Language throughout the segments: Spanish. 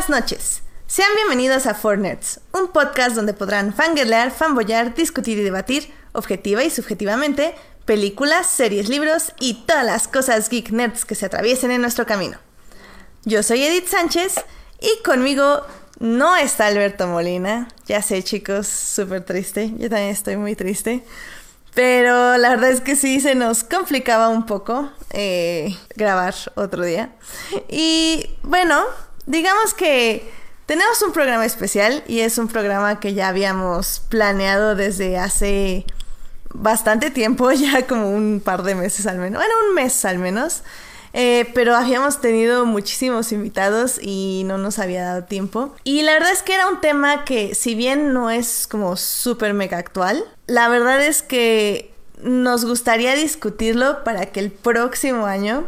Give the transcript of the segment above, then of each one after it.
Buenas noches. Sean bienvenidos a Four Nerds, un podcast donde podrán fangirlear, fanboyar, discutir y debatir, objetiva y subjetivamente, películas, series, libros y todas las cosas geek nerds que se atraviesen en nuestro camino. Yo soy Edith Sánchez y conmigo no está Alberto Molina. Ya sé, chicos, súper triste. Yo también estoy muy triste. Pero la verdad es que sí se nos complicaba un poco eh, grabar otro día. Y bueno, digamos que tenemos un programa especial y es un programa que ya habíamos planeado desde hace bastante tiempo, ya como un par de meses al menos, bueno, un mes al menos. Eh, pero habíamos tenido muchísimos invitados y no nos había dado tiempo. Y la verdad es que era un tema que, si bien no es como súper mega actual, la verdad es que nos gustaría discutirlo para que el próximo año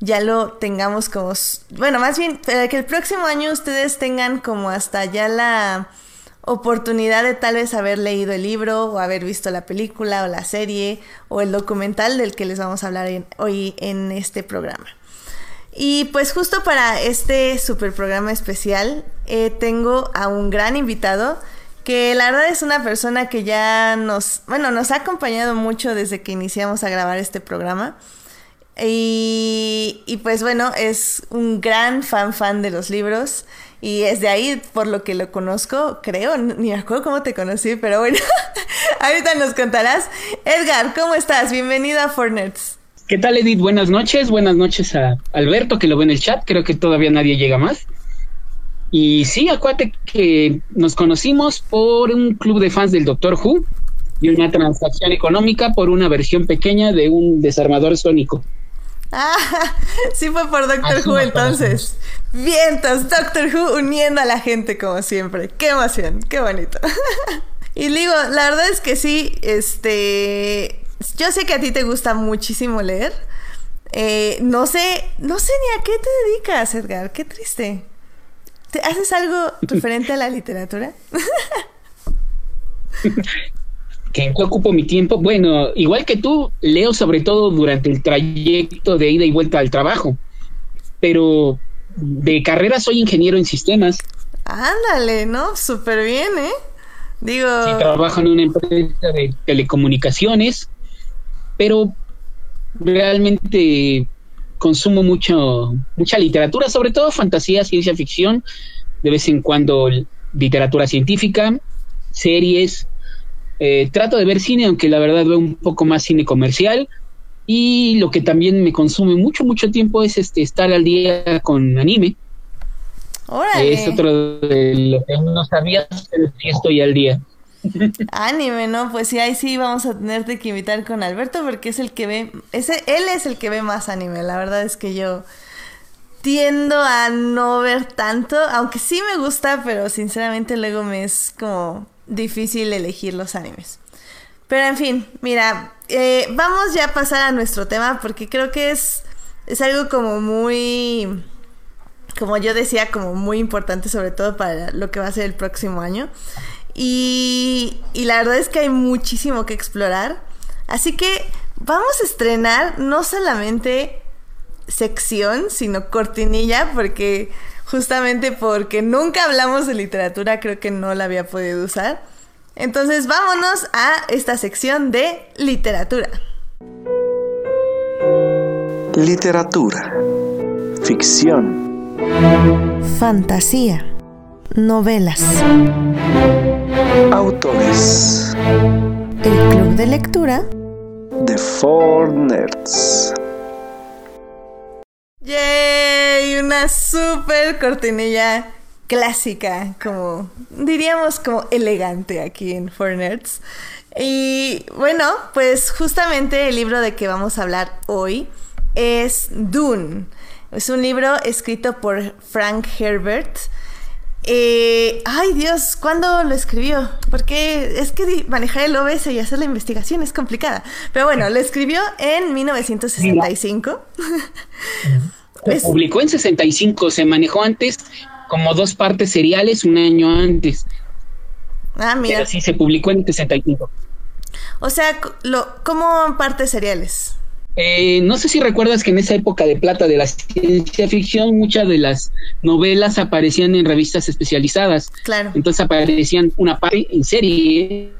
ya lo tengamos como... Bueno, más bien, para que el próximo año ustedes tengan como hasta ya la oportunidad de tal vez haber leído el libro o haber visto la película o la serie o el documental del que les vamos a hablar hoy en este programa. Y pues justo para este super programa especial eh, tengo a un gran invitado que la verdad es una persona que ya nos, bueno, nos ha acompañado mucho desde que iniciamos a grabar este programa. Y, pues bueno, es un gran fan fan de los libros. Y es de ahí por lo que lo conozco, creo, ni me acuerdo cómo te conocí, pero bueno, ahorita nos contarás. Edgar, ¿cómo estás? Bienvenido a Fornets. ¿Qué tal, Edith? Buenas noches, buenas noches a Alberto, que lo ve en el chat, creo que todavía nadie llega más. Y sí, acuérdate que nos conocimos por un club de fans del Doctor Who y una transacción económica por una versión pequeña de un desarmador sónico. Ah, sí fue por Doctor Who entonces. Vientos, Doctor Who uniendo a la gente como siempre. Qué emoción, qué bonito. y digo, la verdad es que sí, este, yo sé que a ti te gusta muchísimo leer. Eh, no sé, no sé ni a qué te dedicas, Edgar. Qué triste. ¿Te haces algo referente a la literatura? ¿En qué ocupo mi tiempo? Bueno, igual que tú, leo sobre todo durante el trayecto de ida y vuelta al trabajo. Pero de carrera soy ingeniero en sistemas. Ándale, ¿no? Súper bien, ¿eh? Digo... Sí, trabajo en una empresa de telecomunicaciones, pero realmente consumo mucho, mucha literatura, sobre todo fantasía, ciencia ficción, de vez en cuando literatura científica, series, eh, trato de ver cine, aunque la verdad veo un poco más cine comercial. Y lo que también me consume mucho, mucho tiempo es este estar al día con anime. Es otro de lo que no sabía, pero sí estoy al día. Anime, ¿no? Pues sí, ahí sí vamos a tenerte que invitar con Alberto porque es el que ve, ese, él es el que ve más anime. La verdad es que yo tiendo a no ver tanto, aunque sí me gusta, pero sinceramente luego me es como difícil elegir los animes. Pero en fin, mira, eh, vamos ya a pasar a nuestro tema porque creo que es, es algo como muy, como yo decía, como muy importante sobre todo para lo que va a ser el próximo año. Y, y la verdad es que hay muchísimo que explorar. Así que vamos a estrenar no solamente sección, sino cortinilla, porque justamente porque nunca hablamos de literatura, creo que no la había podido usar. Entonces vámonos a esta sección de literatura. Literatura. Ficción. Fantasía. Novelas. Autores. El club de lectura. The Four Nerds. ¡Yay! Una super cortinilla clásica, como diríamos como elegante aquí en Four Nerds. Y bueno, pues justamente el libro de que vamos a hablar hoy es Dune. Es un libro escrito por Frank Herbert. Eh, ay Dios, ¿cuándo lo escribió? Porque es que manejar el OBS y hacer la investigación es complicada. Pero bueno, lo escribió en 1965. Se publicó en 65, se manejó antes como dos partes seriales un año antes. Ah, mira. Pero sí, se publicó en 65. O sea, lo, ¿cómo partes seriales? Eh, no sé si recuerdas que en esa época de plata de la ciencia ficción, muchas de las novelas aparecían en revistas especializadas. Claro. Entonces aparecían una parte en serie.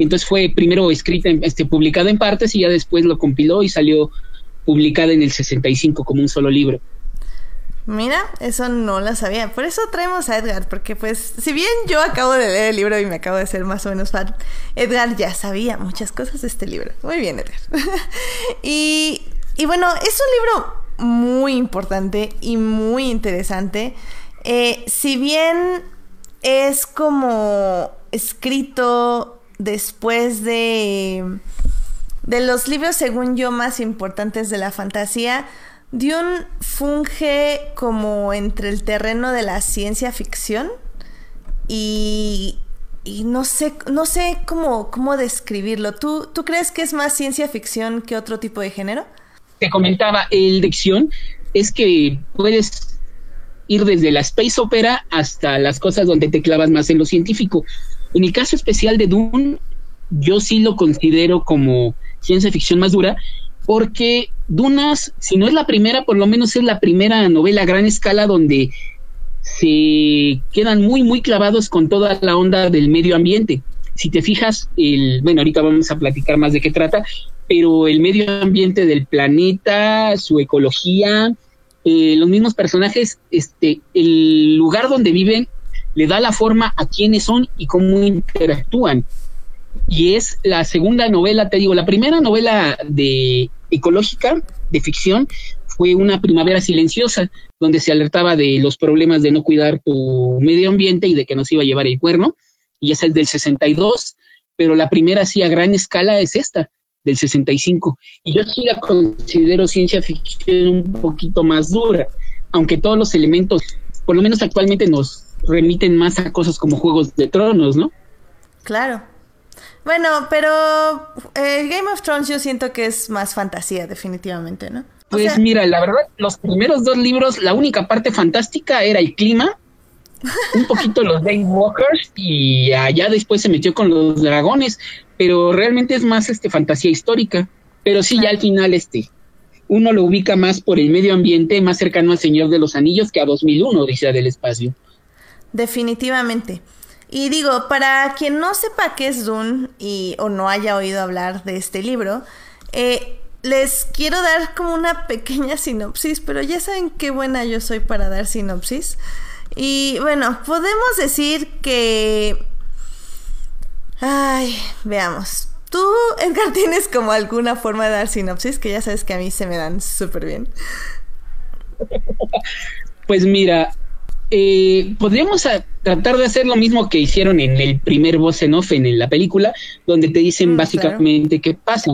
Entonces fue primero escrita, este, publicada en partes y ya después lo compiló y salió publicada en el 65 como un solo libro. Mira, eso no lo sabía. Por eso traemos a Edgar, porque pues, si bien yo acabo de leer el libro y me acabo de ser más o menos fan, Edgar ya sabía muchas cosas de este libro. Muy bien, Edgar. y, y, bueno, es un libro muy importante y muy interesante. Eh, si bien es como escrito después de, de los libros, según yo, más importantes de la fantasía, Dune funge como entre el terreno de la ciencia ficción y, y no sé, no sé cómo, cómo describirlo. ¿Tú, ¿Tú crees que es más ciencia ficción que otro tipo de género? Te comentaba, el ficción es que puedes ir desde la space opera hasta las cosas donde te clavas más en lo científico. En el caso especial de Dune, yo sí lo considero como ciencia ficción más dura, porque Dunas, si no es la primera, por lo menos es la primera novela a gran escala donde se quedan muy, muy clavados con toda la onda del medio ambiente. Si te fijas, el, bueno, ahorita vamos a platicar más de qué trata, pero el medio ambiente del planeta, su ecología, eh, los mismos personajes, este, el lugar donde viven le da la forma a quiénes son y cómo interactúan. Y es la segunda novela, te digo, la primera novela de ecológica de ficción fue una primavera silenciosa, donde se alertaba de los problemas de no cuidar tu medio ambiente y de que nos iba a llevar el cuerno, y es del 62, pero la primera sí a gran escala es esta, del 65, y yo sí la considero ciencia ficción un poquito más dura, aunque todos los elementos, por lo menos actualmente nos remiten más a cosas como Juegos de Tronos, ¿no? Claro, bueno, pero eh, Game of Thrones yo siento que es más fantasía, definitivamente, ¿no? pues mira, la verdad, los primeros dos libros, la única parte fantástica era el clima, un poquito los Walkers y allá después se metió con los dragones, pero realmente es más este fantasía histórica. Pero sí, ya al final este uno lo ubica más por el medio ambiente, más cercano al Señor de los Anillos que a 2001, Odisea del Espacio. Definitivamente. Y digo, para quien no sepa qué es Dune y, o no haya oído hablar de este libro, eh, les quiero dar como una pequeña sinopsis, pero ya saben qué buena yo soy para dar sinopsis. Y bueno, podemos decir que... Ay, veamos. Tú, Edgar, tienes como alguna forma de dar sinopsis, que ya sabes que a mí se me dan súper bien. Pues mira, eh, podríamos tratar de hacer lo mismo que hicieron en el primer voz en off en la película, donde te dicen mm, básicamente qué pasa.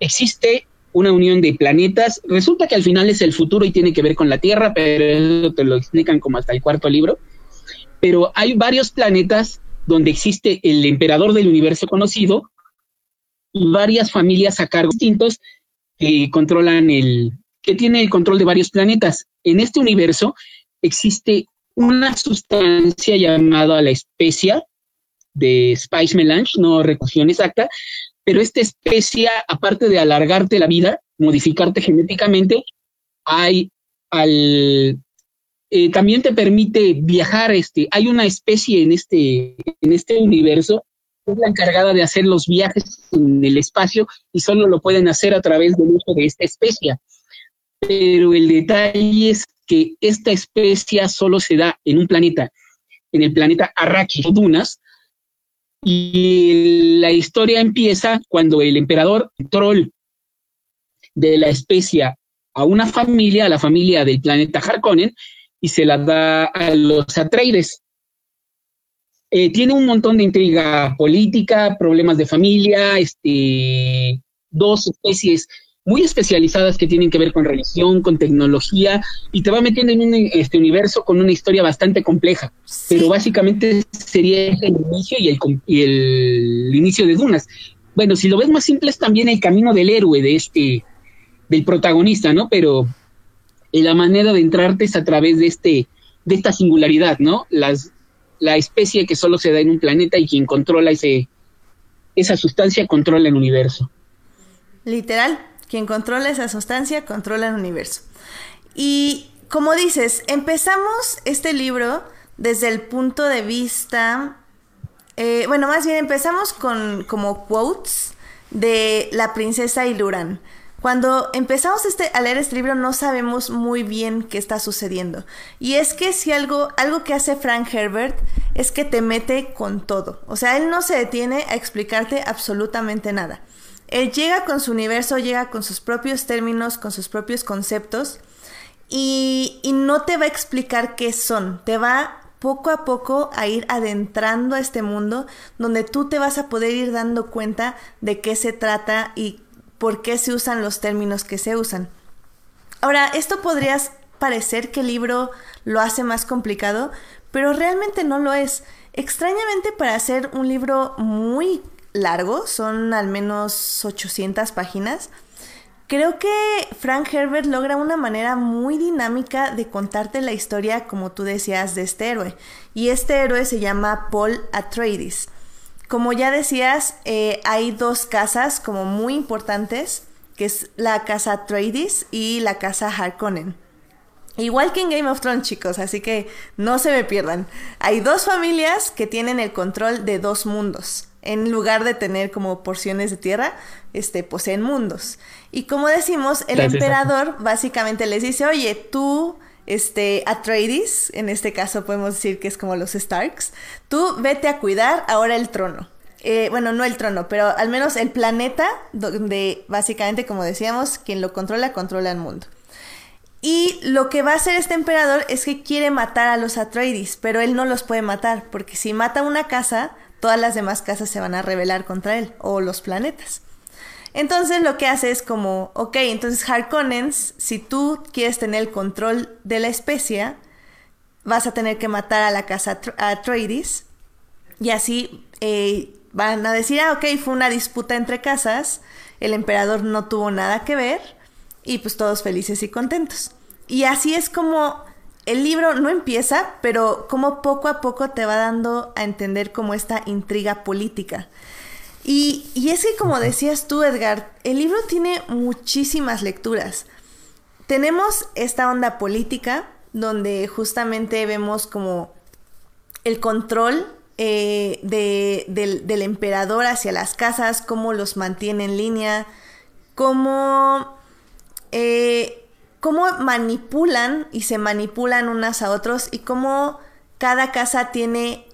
Existe una unión de planetas. Resulta que al final es el futuro y tiene que ver con la Tierra, pero eso te lo explican como hasta el cuarto libro. Pero hay varios planetas donde existe el emperador del universo conocido y varias familias a cargo distintos que controlan el, que tiene el control de varios planetas. En este universo existe una sustancia llamada la especia de Spice Melange, no recusión exacta, pero esta especia, aparte de alargarte la vida, modificarte genéticamente, hay al eh, también te permite viajar, este, hay una especie en este, en este universo que es la encargada de hacer los viajes en el espacio y solo lo pueden hacer a través del uso de esta especie. Pero el detalle es que esta especie solo se da en un planeta, en el planeta Arrakis, Dunas, y la historia empieza cuando el emperador troll de la especie a una familia, a la familia del planeta Harkonnen, y se la da a los Atreides. Eh, tiene un montón de intriga política, problemas de familia, este, dos especies muy especializadas que tienen que ver con religión, con tecnología, y te va metiendo en un este universo con una historia bastante compleja. Pero básicamente sería el inicio y el, y el inicio de Dunas. Bueno, si lo ves más simple es también el camino del héroe, de este, del protagonista, ¿no? Pero la manera de entrarte es a través de este, de esta singularidad, ¿no? Las, la especie que solo se da en un planeta y quien controla ese, esa sustancia controla el universo. Literal. Quien controla esa sustancia controla el universo. Y como dices, empezamos este libro desde el punto de vista, eh, bueno, más bien empezamos con como quotes de la princesa Iluran. Cuando empezamos este, a leer este libro no sabemos muy bien qué está sucediendo. Y es que si algo, algo que hace Frank Herbert es que te mete con todo. O sea, él no se detiene a explicarte absolutamente nada. Él llega con su universo, llega con sus propios términos, con sus propios conceptos y, y no te va a explicar qué son. Te va poco a poco a ir adentrando a este mundo donde tú te vas a poder ir dando cuenta de qué se trata y por qué se usan los términos que se usan. Ahora, esto podría parecer que el libro lo hace más complicado, pero realmente no lo es. Extrañamente para hacer un libro muy largo, son al menos 800 páginas, Creo que Frank Herbert logra una manera muy dinámica de contarte la historia, como tú decías, de este héroe. Y este héroe se llama Paul Atreides. Como ya decías, eh, hay dos casas como muy importantes, que es la casa Atreides y la casa Harkonnen. Igual que en Game of Thrones, chicos, así que no se me pierdan. Hay dos familias que tienen el control de dos mundos. En lugar de tener como porciones de tierra, este, poseen mundos. Y como decimos, el emperador básicamente les dice, oye, tú, este, Atreides, en este caso podemos decir que es como los Starks, tú vete a cuidar ahora el trono. Eh, bueno, no el trono, pero al menos el planeta, donde básicamente, como decíamos, quien lo controla, controla el mundo. Y lo que va a hacer este emperador es que quiere matar a los Atreides, pero él no los puede matar, porque si mata una casa, todas las demás casas se van a rebelar contra él, o los planetas. Entonces lo que hace es como, ok, entonces Harkonnens, si tú quieres tener el control de la especie, vas a tener que matar a la casa Atreides y así eh, van a decir, ah, ok, fue una disputa entre casas, el emperador no tuvo nada que ver y pues todos felices y contentos. Y así es como el libro no empieza, pero como poco a poco te va dando a entender como esta intriga política. Y, es que como decías tú, Edgar, el libro tiene muchísimas lecturas. Tenemos esta onda política, donde justamente vemos como el control eh, del, emperador hacia las casas, cómo los mantiene en línea, cómo, eh, cómo manipulan y se manipulan unas a otros y cómo cada casa tiene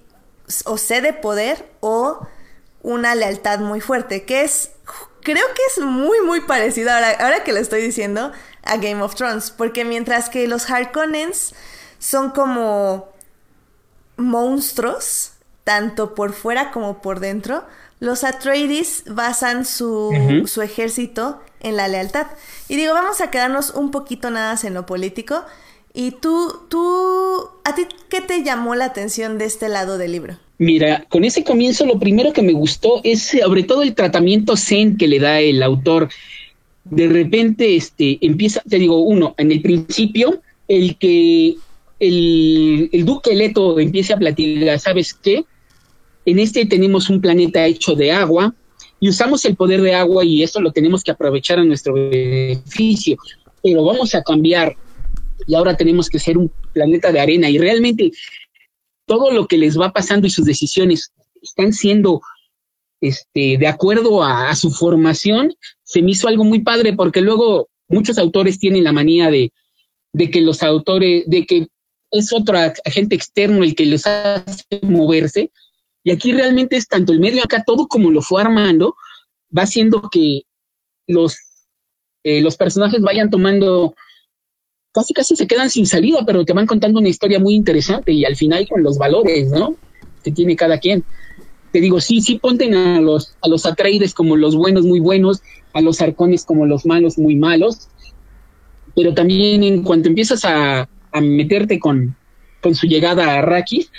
o sede poder o una lealtad muy fuerte, que es, creo que es muy, muy parecido ahora, ahora que lo estoy diciendo a Game of Thrones, porque mientras que los Harkonnens son como monstruos, tanto por fuera como por dentro, los Atreides basan su, su ejército en la lealtad. Y digo, vamos a quedarnos un poquito nada más en lo político. Y tú, tú, ¿a ti qué te llamó la atención de este lado del libro? Mira, con ese comienzo lo primero que me gustó es sobre todo el tratamiento zen que le da el autor. De repente, este, empieza, te digo, uno, en el principio, el que el, el duque Leto empiece a platicar, ¿sabes qué? En este tenemos un planeta hecho de agua y usamos el poder de agua y eso lo tenemos que aprovechar a nuestro beneficio, pero vamos a cambiar y ahora tenemos que ser un planeta de arena y realmente todo lo que les va pasando y sus decisiones están siendo este, de acuerdo a, su formación, se me hizo algo muy padre porque luego muchos autores tienen la manía de, de que los autores, de que es otro agente externo el que les hace moverse. Y aquí realmente es tanto el medio acá, todo como lo fue armando, va haciendo que los, eh, los personajes vayan tomando casi casi se quedan sin salida, pero te van contando una historia muy interesante y al final con los valores, ¿no? Que tiene cada quien. Te digo, sí, sí ponten a los, a los Atreides como los buenos muy buenos, a los Arcones como los malos muy malos, pero también en cuanto empiezas a, meterte con, con su llegada a Arrakis,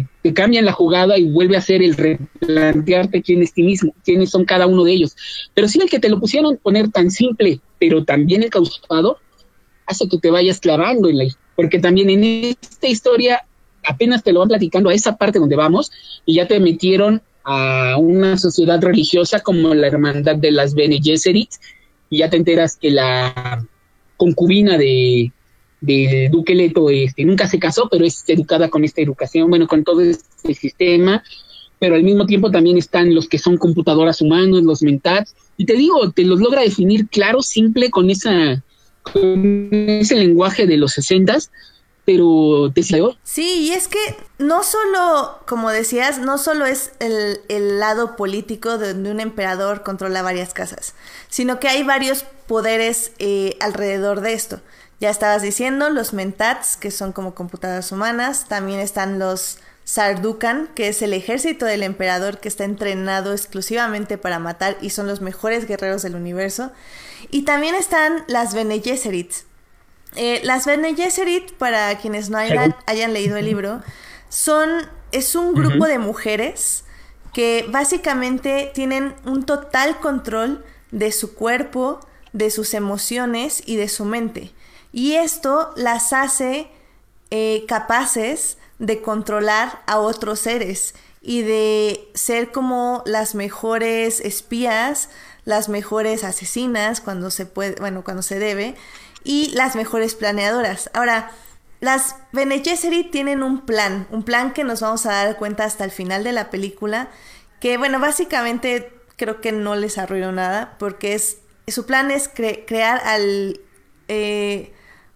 te, te, cambian la jugada y vuelve a ser el replantearte quién es ti mismo, quiénes son cada uno de ellos. Pero sí el que te lo pusieron poner tan simple, pero también causado hace que te vayas clavando en la porque también en esta historia apenas te lo van platicando a esa parte donde vamos y ya te metieron a una sociedad religiosa como la Hermandad de las Bene Gesserit y ya te enteras que la concubina de, de Duque Leto este, nunca se casó, pero es educada con esta educación, bueno, con todo este sistema, pero al mismo tiempo también están los que son computadoras humanos, los mentats, y te digo, te los logra definir claro, simple, con esa ese lenguaje de los sesentas, pero te Sí, y es que no solo, como decías, no solo es el, el lado político de donde un emperador controla varias casas, sino que hay varios poderes eh, alrededor de esto. Ya estabas diciendo, los mentats, que son como computadoras humanas, también están los Sardukan, que es el ejército del emperador que está entrenado exclusivamente para matar y son los mejores guerreros del universo. Y también están las Bene Gesserit. Eh, las Bene Gesserit, para quienes no hayan, hayan, leído el libro, son, es un grupo de mujeres que básicamente tienen un total control de su cuerpo, de sus emociones y de su mente. Y esto las hace eh, capaces de controlar a otros seres y de ser como las mejores espías, las mejores asesinas cuando se puede, bueno, cuando se debe, y las mejores planeadoras. Ahora, las Bene tienen un plan, un plan que nos vamos a dar cuenta hasta el final de la película, que bueno, básicamente creo que no les arruinó nada, porque es su plan es crear al eh,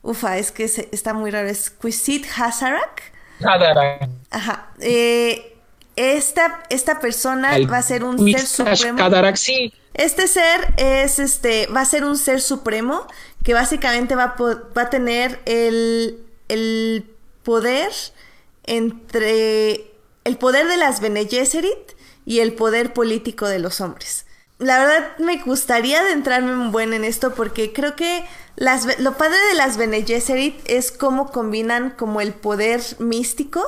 Ufa, es que está muy raro. Es Quisit Hazarak. Hazarak. Ajá. Eh, esta, esta persona va a ser un ser supremo. sí. Este ser es este. va a ser un ser supremo que básicamente va a, va a tener el, el poder entre. el poder de las Bene Gesserit y el poder político de los hombres la verdad me gustaría adentrarme un buen en esto porque creo que lo padre de las Bene Gesserit es cómo combinan como el poder místico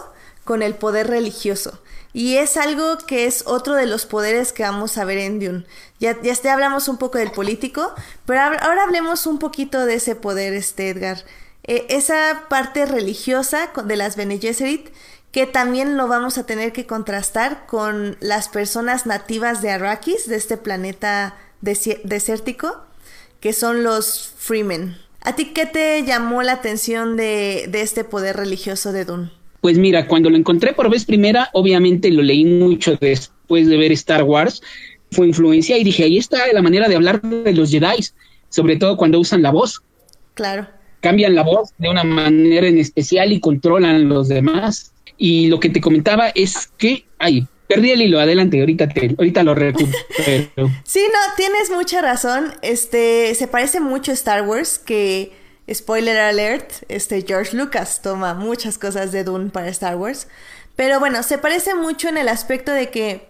con el poder religioso. Y es algo que es otro de los poderes que vamos a ver en Dune. Ya, ya hablamos un poco del político, pero ahora hablemos un poquito de ese poder, este Edgar. Eh, esa parte religiosa de las Bene Gesserit que también lo vamos a tener que contrastar con las personas nativas de Arrakis, de este planeta desértico, que son los Freemen. ¿A ti qué te llamó la atención de, este poder religioso de Dune? Pues mira, cuando lo encontré por vez primera, obviamente lo leí mucho después de ver Star Wars, fue influencia y dije, ahí está la manera de hablar de los Jedi, sobre todo cuando usan la voz. Claro. Cambian la voz de una manera en especial y controlan a los demás. Y lo que te comentaba es que, ay, perdí el hilo, adelante, ahorita ahorita lo recupero. sí, no, tienes mucha razón. Este, se parece mucho a Star Wars, que, spoiler alert, este George Lucas toma muchas cosas de Dune para Star Wars. Pero bueno, se parece mucho en el aspecto de que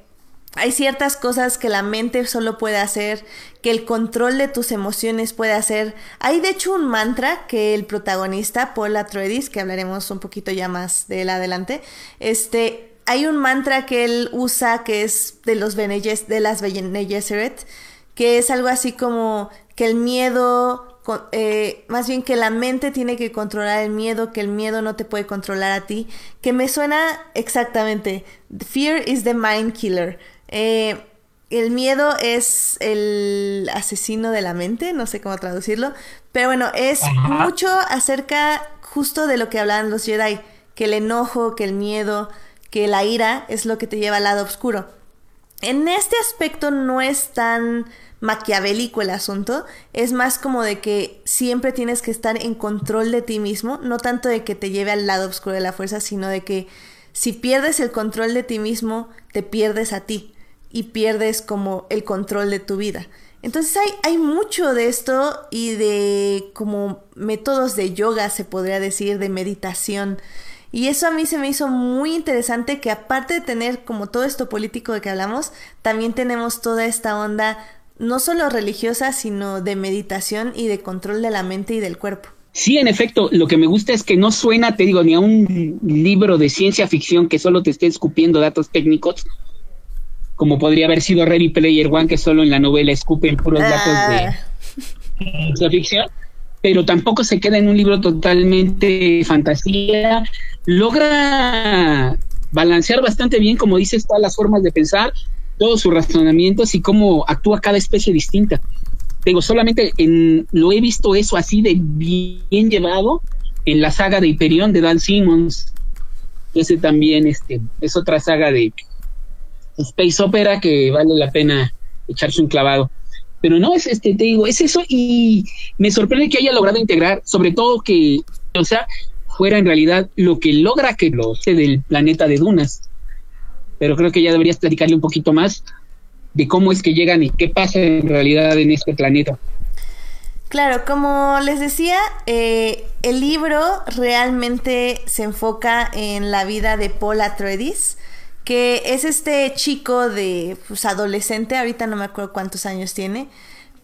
hay ciertas cosas que la mente solo puede hacer, que el control de tus emociones puede hacer. Hay de hecho un mantra que el protagonista, Paul Atreides, que hablaremos un poquito ya más de él adelante, este, hay un mantra que él usa que es de los Bene de las Bene Gesserit, que es algo así como que el miedo, eh, más bien que la mente tiene que controlar el miedo, que el miedo no te puede controlar a ti, que me suena exactamente, fear is the mind killer. Eh, el miedo es el asesino de la mente, no sé cómo traducirlo, pero bueno, es mucho acerca justo de lo que hablaban los Jedi, que el enojo, que el miedo, que la ira es lo que te lleva al lado oscuro. En este aspecto no es tan maquiavélico el asunto, es más como de que siempre tienes que estar en control de ti mismo, no tanto de que te lleve al lado oscuro de la fuerza, sino de que si pierdes el control de ti mismo, te pierdes a ti y pierdes como el control de tu vida. Entonces hay, hay mucho de esto y de como métodos de yoga, se podría decir, de meditación. Y eso a mí se me hizo muy interesante que aparte de tener como todo esto político de que hablamos, también tenemos toda esta onda no solo religiosa, sino de meditación y de control de la mente y del cuerpo. Sí, en efecto, lo que me gusta es que no suena, te digo, ni a un libro de ciencia ficción que solo te esté escupiendo datos técnicos, como podría haber sido Ready Player One, que solo en la novela escupen puros datos de ah. ciencia ficción, pero tampoco se queda en un libro totalmente fantasía. Logra balancear bastante bien, como dices, todas las formas de pensar, todos sus razonamientos y cómo actúa cada especie distinta. Tengo solamente en, lo he visto eso así de bien llevado en la saga de Hyperion de Dan Simmons. Ese también este, es otra saga de Space Opera que vale la pena echarse un clavado. Pero no, es este, te digo, es eso y me sorprende que haya logrado integrar, sobre todo que, o sea, fuera en realidad lo que logra que lo del planeta de Dunas. Pero creo que ya deberías platicarle un poquito más de cómo es que llegan y qué pasa en realidad en este planeta. Claro, como les decía, eh, el libro realmente se enfoca en la vida de Paul Atreides, que es este chico de pues, adolescente, ahorita no me acuerdo cuántos años tiene,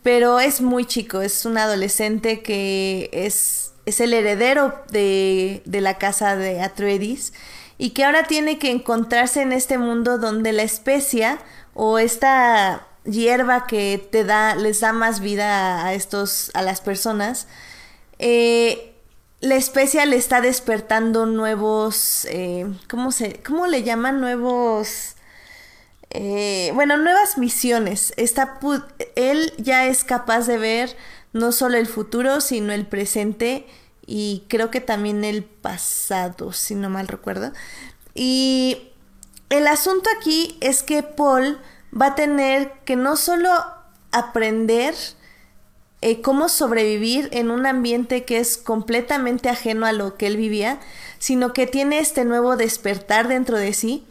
pero es muy chico, es un adolescente que es, es el heredero de, de la casa de Atreides y que ahora tiene que encontrarse en este mundo donde la especia o esta hierba que te da, les da más vida a estos, a las personas, eh, la especia le está despertando nuevos, eh, ¿cómo, se, ¿cómo le llaman? Nuevos, eh, bueno, nuevas misiones. Está, él ya es capaz de ver no solo el futuro, sino el presente y creo que también el pasado, si no mal recuerdo. Y el asunto aquí es que Paul va a tener que no solo aprender, eh, cómo sobrevivir en un ambiente que es completamente ajeno a lo que él vivía, sino que tiene este nuevo despertar dentro de sí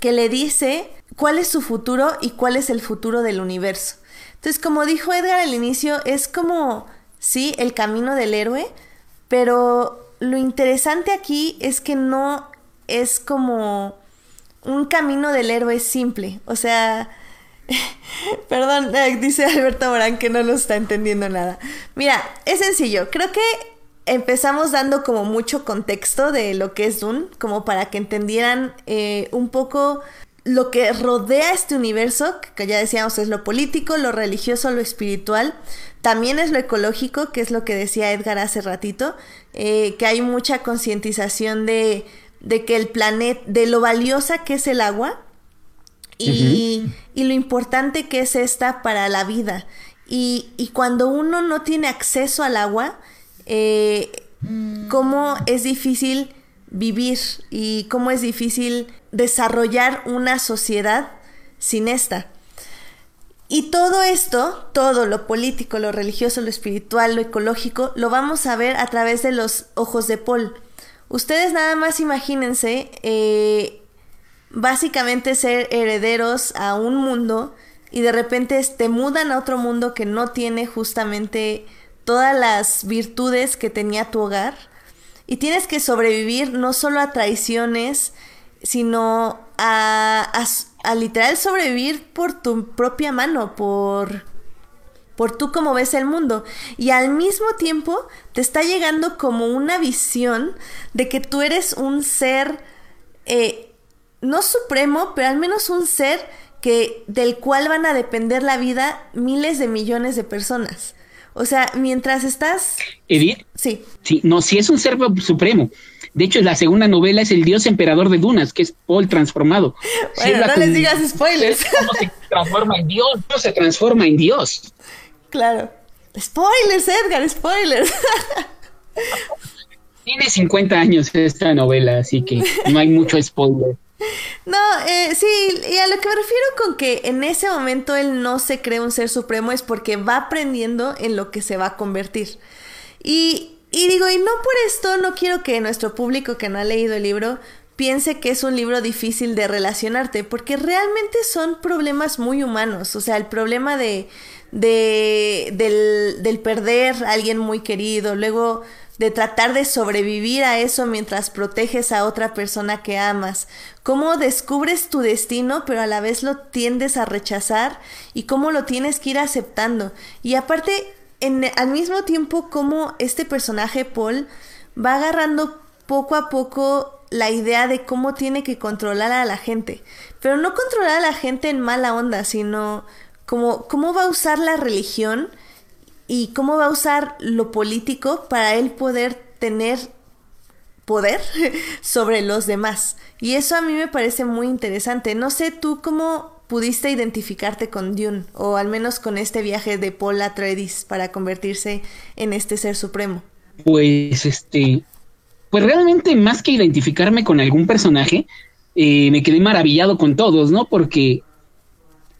que le dice cuál es su futuro y cuál es el futuro del universo. Entonces, como dijo Edgar al inicio, es como, sí, el camino del héroe, pero lo interesante aquí es que no es como un camino del héroe simple. O sea, Perdón, eh, dice Alberto Morán que no lo está entendiendo nada. Mira, es sencillo. Creo que empezamos dando como mucho contexto de lo que es Dune, como para que entendieran eh, un poco lo que rodea este universo, que ya decíamos es lo político, lo religioso, lo espiritual. También es lo ecológico, que es lo que decía Edgar hace ratito, eh, que hay mucha concientización de, de que el planeta, de lo valiosa que es el agua, y, lo importante que es esta para la vida. Y, cuando uno no tiene acceso al agua, eh, cómo es difícil vivir y cómo es difícil desarrollar una sociedad sin esta. Y todo esto, todo lo político, lo religioso, lo espiritual, lo ecológico, lo vamos a ver a través de los ojos de Paul. Ustedes nada más imagínense eh, básicamente ser herederos a un mundo y de repente te mudan a otro mundo que no tiene justamente todas las virtudes que tenía tu hogar y tienes que sobrevivir no solo a traiciones, sino a, a, literal sobrevivir por tu propia mano, por, por tú como ves el mundo. Y al mismo tiempo te está llegando como una visión de que tú eres un ser eh, no supremo, pero al menos un ser que del cual van a depender la vida miles de millones de personas. O sea, mientras estás Edith. Sí. Sí, no, si es un ser supremo. De hecho, la segunda novela es El Dios Emperador de Dunas, que es Paul transformado. Bueno, no les digas spoilers. ¿Cómo se transforma en Dios? ¿Cómo se transforma en Dios? Claro. Spoilers, Edgar, spoilers. Tiene 50 años esta novela, así que no hay mucho spoiler. No, eh, sí, y a lo que me refiero con que en ese momento él no se cree un ser supremo es porque va aprendiendo en lo que se va a convertir. Y, y digo, y no por esto no quiero que nuestro público que no ha leído el libro piense que es un libro difícil de relacionarte, porque realmente son problemas muy humanos. O sea, el problema de, de del, del perder a alguien muy querido, luego de tratar de sobrevivir a eso mientras proteges a otra persona que amas, cómo descubres tu destino pero a la vez lo tiendes a rechazar y cómo lo tienes que ir aceptando. Y aparte, en, al mismo tiempo, cómo este personaje Paul va agarrando poco a poco la idea de cómo tiene que controlar a la gente, pero no controlar a la gente en mala onda, sino como cómo va a usar la religión y cómo va a usar lo político para él poder tener poder sobre los demás. Y eso a mí me parece muy interesante. No sé tú cómo, pudiste identificarte con Dune, o al menos con este viaje de Paul Atreides para convertirse en este ser supremo? Pues este, pues realmente más que identificarme con algún personaje, eh, me quedé maravillado con todos, ¿no? Porque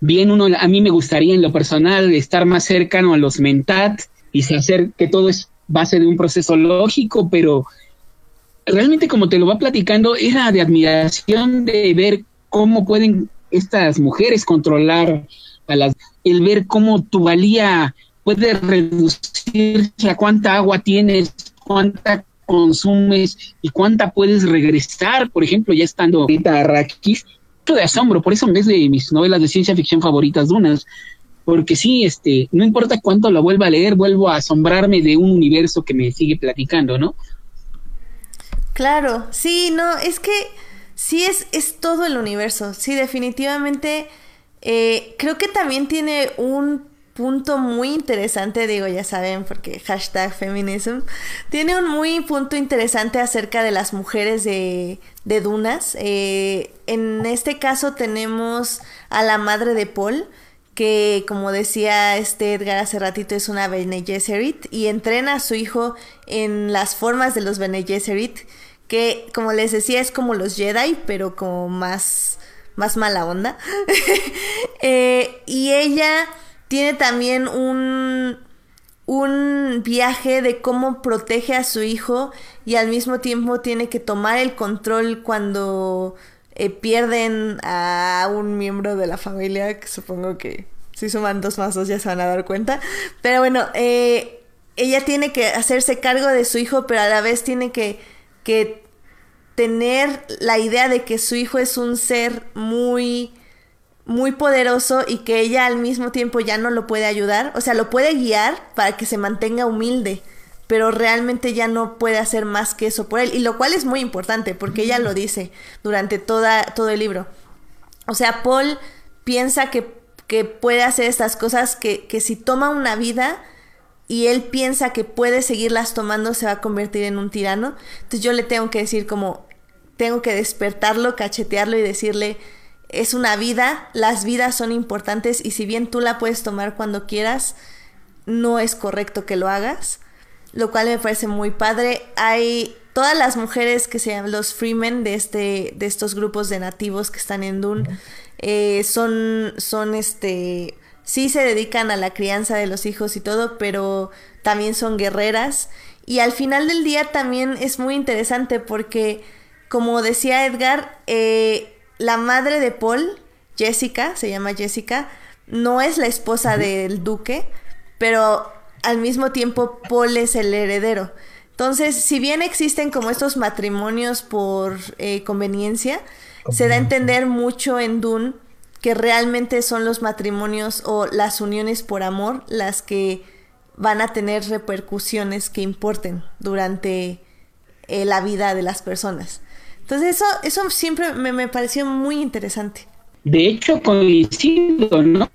bien uno, a mí me gustaría en lo personal estar más cercano a los mentat y hacer que todo es base de un proceso lógico, pero realmente como te lo va platicando, era de admiración de ver cómo pueden estas mujeres controlar a las, el ver cómo tu valía puede reducirse a cuánta agua tienes, cuánta consumes y cuánta puedes regresar, por ejemplo, ya estando ahorita De asombro, por eso es de mis novelas de ciencia ficción favoritas, Dunas, porque sí, este, no importa cuánto lo vuelva a leer, vuelvo a asombrarme de un universo que me sigue platicando, ¿no? Claro, sí, no, es que sí es, es todo el universo, sí, definitivamente, eh, creo que también tiene un punto muy interesante, digo, ya saben, porque hashtag feminism, tiene un muy punto interesante acerca de las mujeres de, de Dunas. Eh, en este caso tenemos a la madre de Paul, que como decía este Edgar hace ratito es una Bene y entrena a su hijo en las formas de los Bene que como les decía es como los Jedi, pero como más, más mala onda. Eh, y ella tiene también un, un viaje de cómo protege a su hijo y al mismo tiempo tiene que tomar el control cuando eh, pierden a un miembro de la familia, que supongo que si suman dos más dos ya se van a dar cuenta. Pero bueno, eh, ella tiene que hacerse cargo de su hijo, pero a la vez tiene que, que tener la idea de que su hijo es un ser muy muy poderoso y que ella al mismo tiempo ya no lo puede ayudar, o sea, lo puede guiar para que se mantenga humilde, pero realmente ya no puede hacer más que eso por él, y lo cual es muy importante porque ella lo dice durante toda, todo el libro. O sea, Paul piensa que, que puede hacer estas cosas, que, que si toma una vida y él piensa que puede seguirlas tomando, se va a convertir en un tirano. Entonces yo le tengo que decir como, tengo que despertarlo, cachetearlo y decirle, es una vida, las vidas son importantes y si bien tú la puedes tomar cuando quieras, no es correcto que lo hagas, lo cual me parece muy padre. Hay todas las mujeres que se llaman los freemen de este de estos grupos de nativos que están en Dune eh, son son este sí se dedican a la crianza de los hijos y todo, pero también son guerreras y al final del día también es muy interesante porque como decía Edgar eh, la madre de Paul, Jessica, se llama Jessica, no es la esposa del duque, pero al mismo tiempo Paul es el heredero. Entonces, si bien existen como estos matrimonios por eh, conveniencia, se da a entender mucho en Dune que realmente son los matrimonios o las uniones por amor las que van a tener repercusiones que importen durante eh, la vida de las personas. Entonces eso, eso siempre me, pareció muy interesante. De hecho, coincido, ¿no?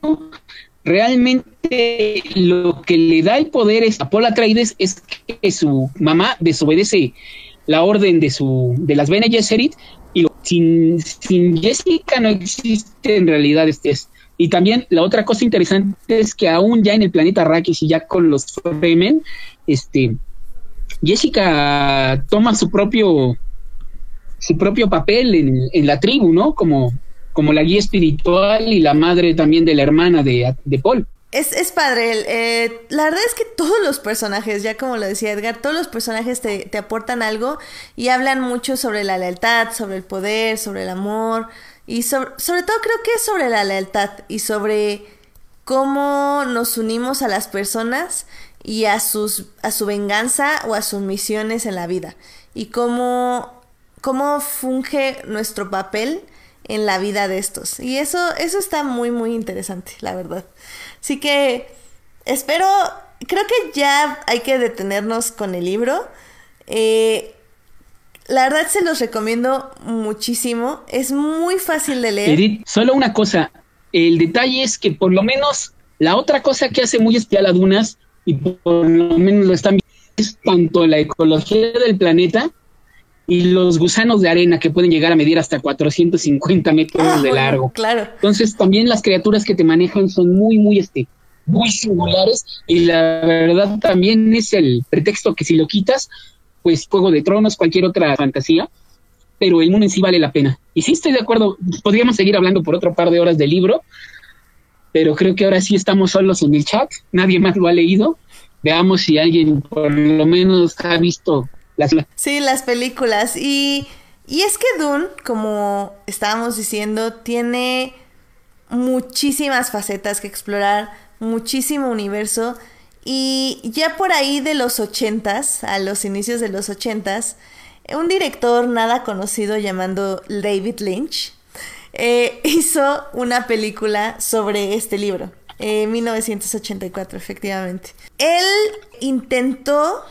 Realmente lo que le da el poder a Paul Atreides es que su mamá desobedece la orden de su de las Bene Gesserit y sin, sin Jessica no existe en realidad este y también la otra cosa interesante es que aún ya en el planeta Arrakis y ya con los Fremen este Jessica toma su propio su propio papel en, la tribu, ¿no? Como, como la guía espiritual y la madre también de la hermana de, de Paul. Es, es padre. Eh, la verdad es que todos los personajes, ya como lo decía Edgar, todos los personajes te, te, aportan algo y hablan mucho sobre la lealtad, sobre el poder, sobre el amor y sobre, sobre todo creo que es sobre la lealtad y sobre cómo nos unimos a las personas y a, sus, a su venganza o a sus misiones en la vida y cómo cómo funge nuestro papel en la vida de estos. Y eso, eso está muy, muy interesante, la verdad. Así que espero, creo que ya hay que detenernos con el libro. Eh, la verdad se los recomiendo muchísimo. Es muy fácil de leer. Edith, solo una cosa. El detalle es que por lo menos la otra cosa que hace muy especial a Dunas, y por lo menos lo están viendo, es tanto la ecología del planeta y los gusanos de arena que pueden llegar a medir hasta 450 metros Ah, de largo. Claro. Entonces también las criaturas que te manejan son muy, muy, este, muy singulares y la verdad también es el pretexto que si lo quitas, pues Juego de Tronos, cualquier otra fantasía, pero el mundo en sí vale la pena. Y sí estoy de acuerdo, podríamos seguir hablando por otro par de horas del libro, pero creo que ahora sí estamos solos en el chat, nadie más lo ha leído. Veamos si alguien por lo menos ha visto Sí, las películas. Y, y es que Dune, como estábamos diciendo, tiene muchísimas facetas que explorar, muchísimo universo. Y ya por ahí de los ochentas, a los inicios de los ochentas, un director nada conocido llamado David Lynch eh, hizo una película sobre este libro. En 1984, efectivamente. Él intentó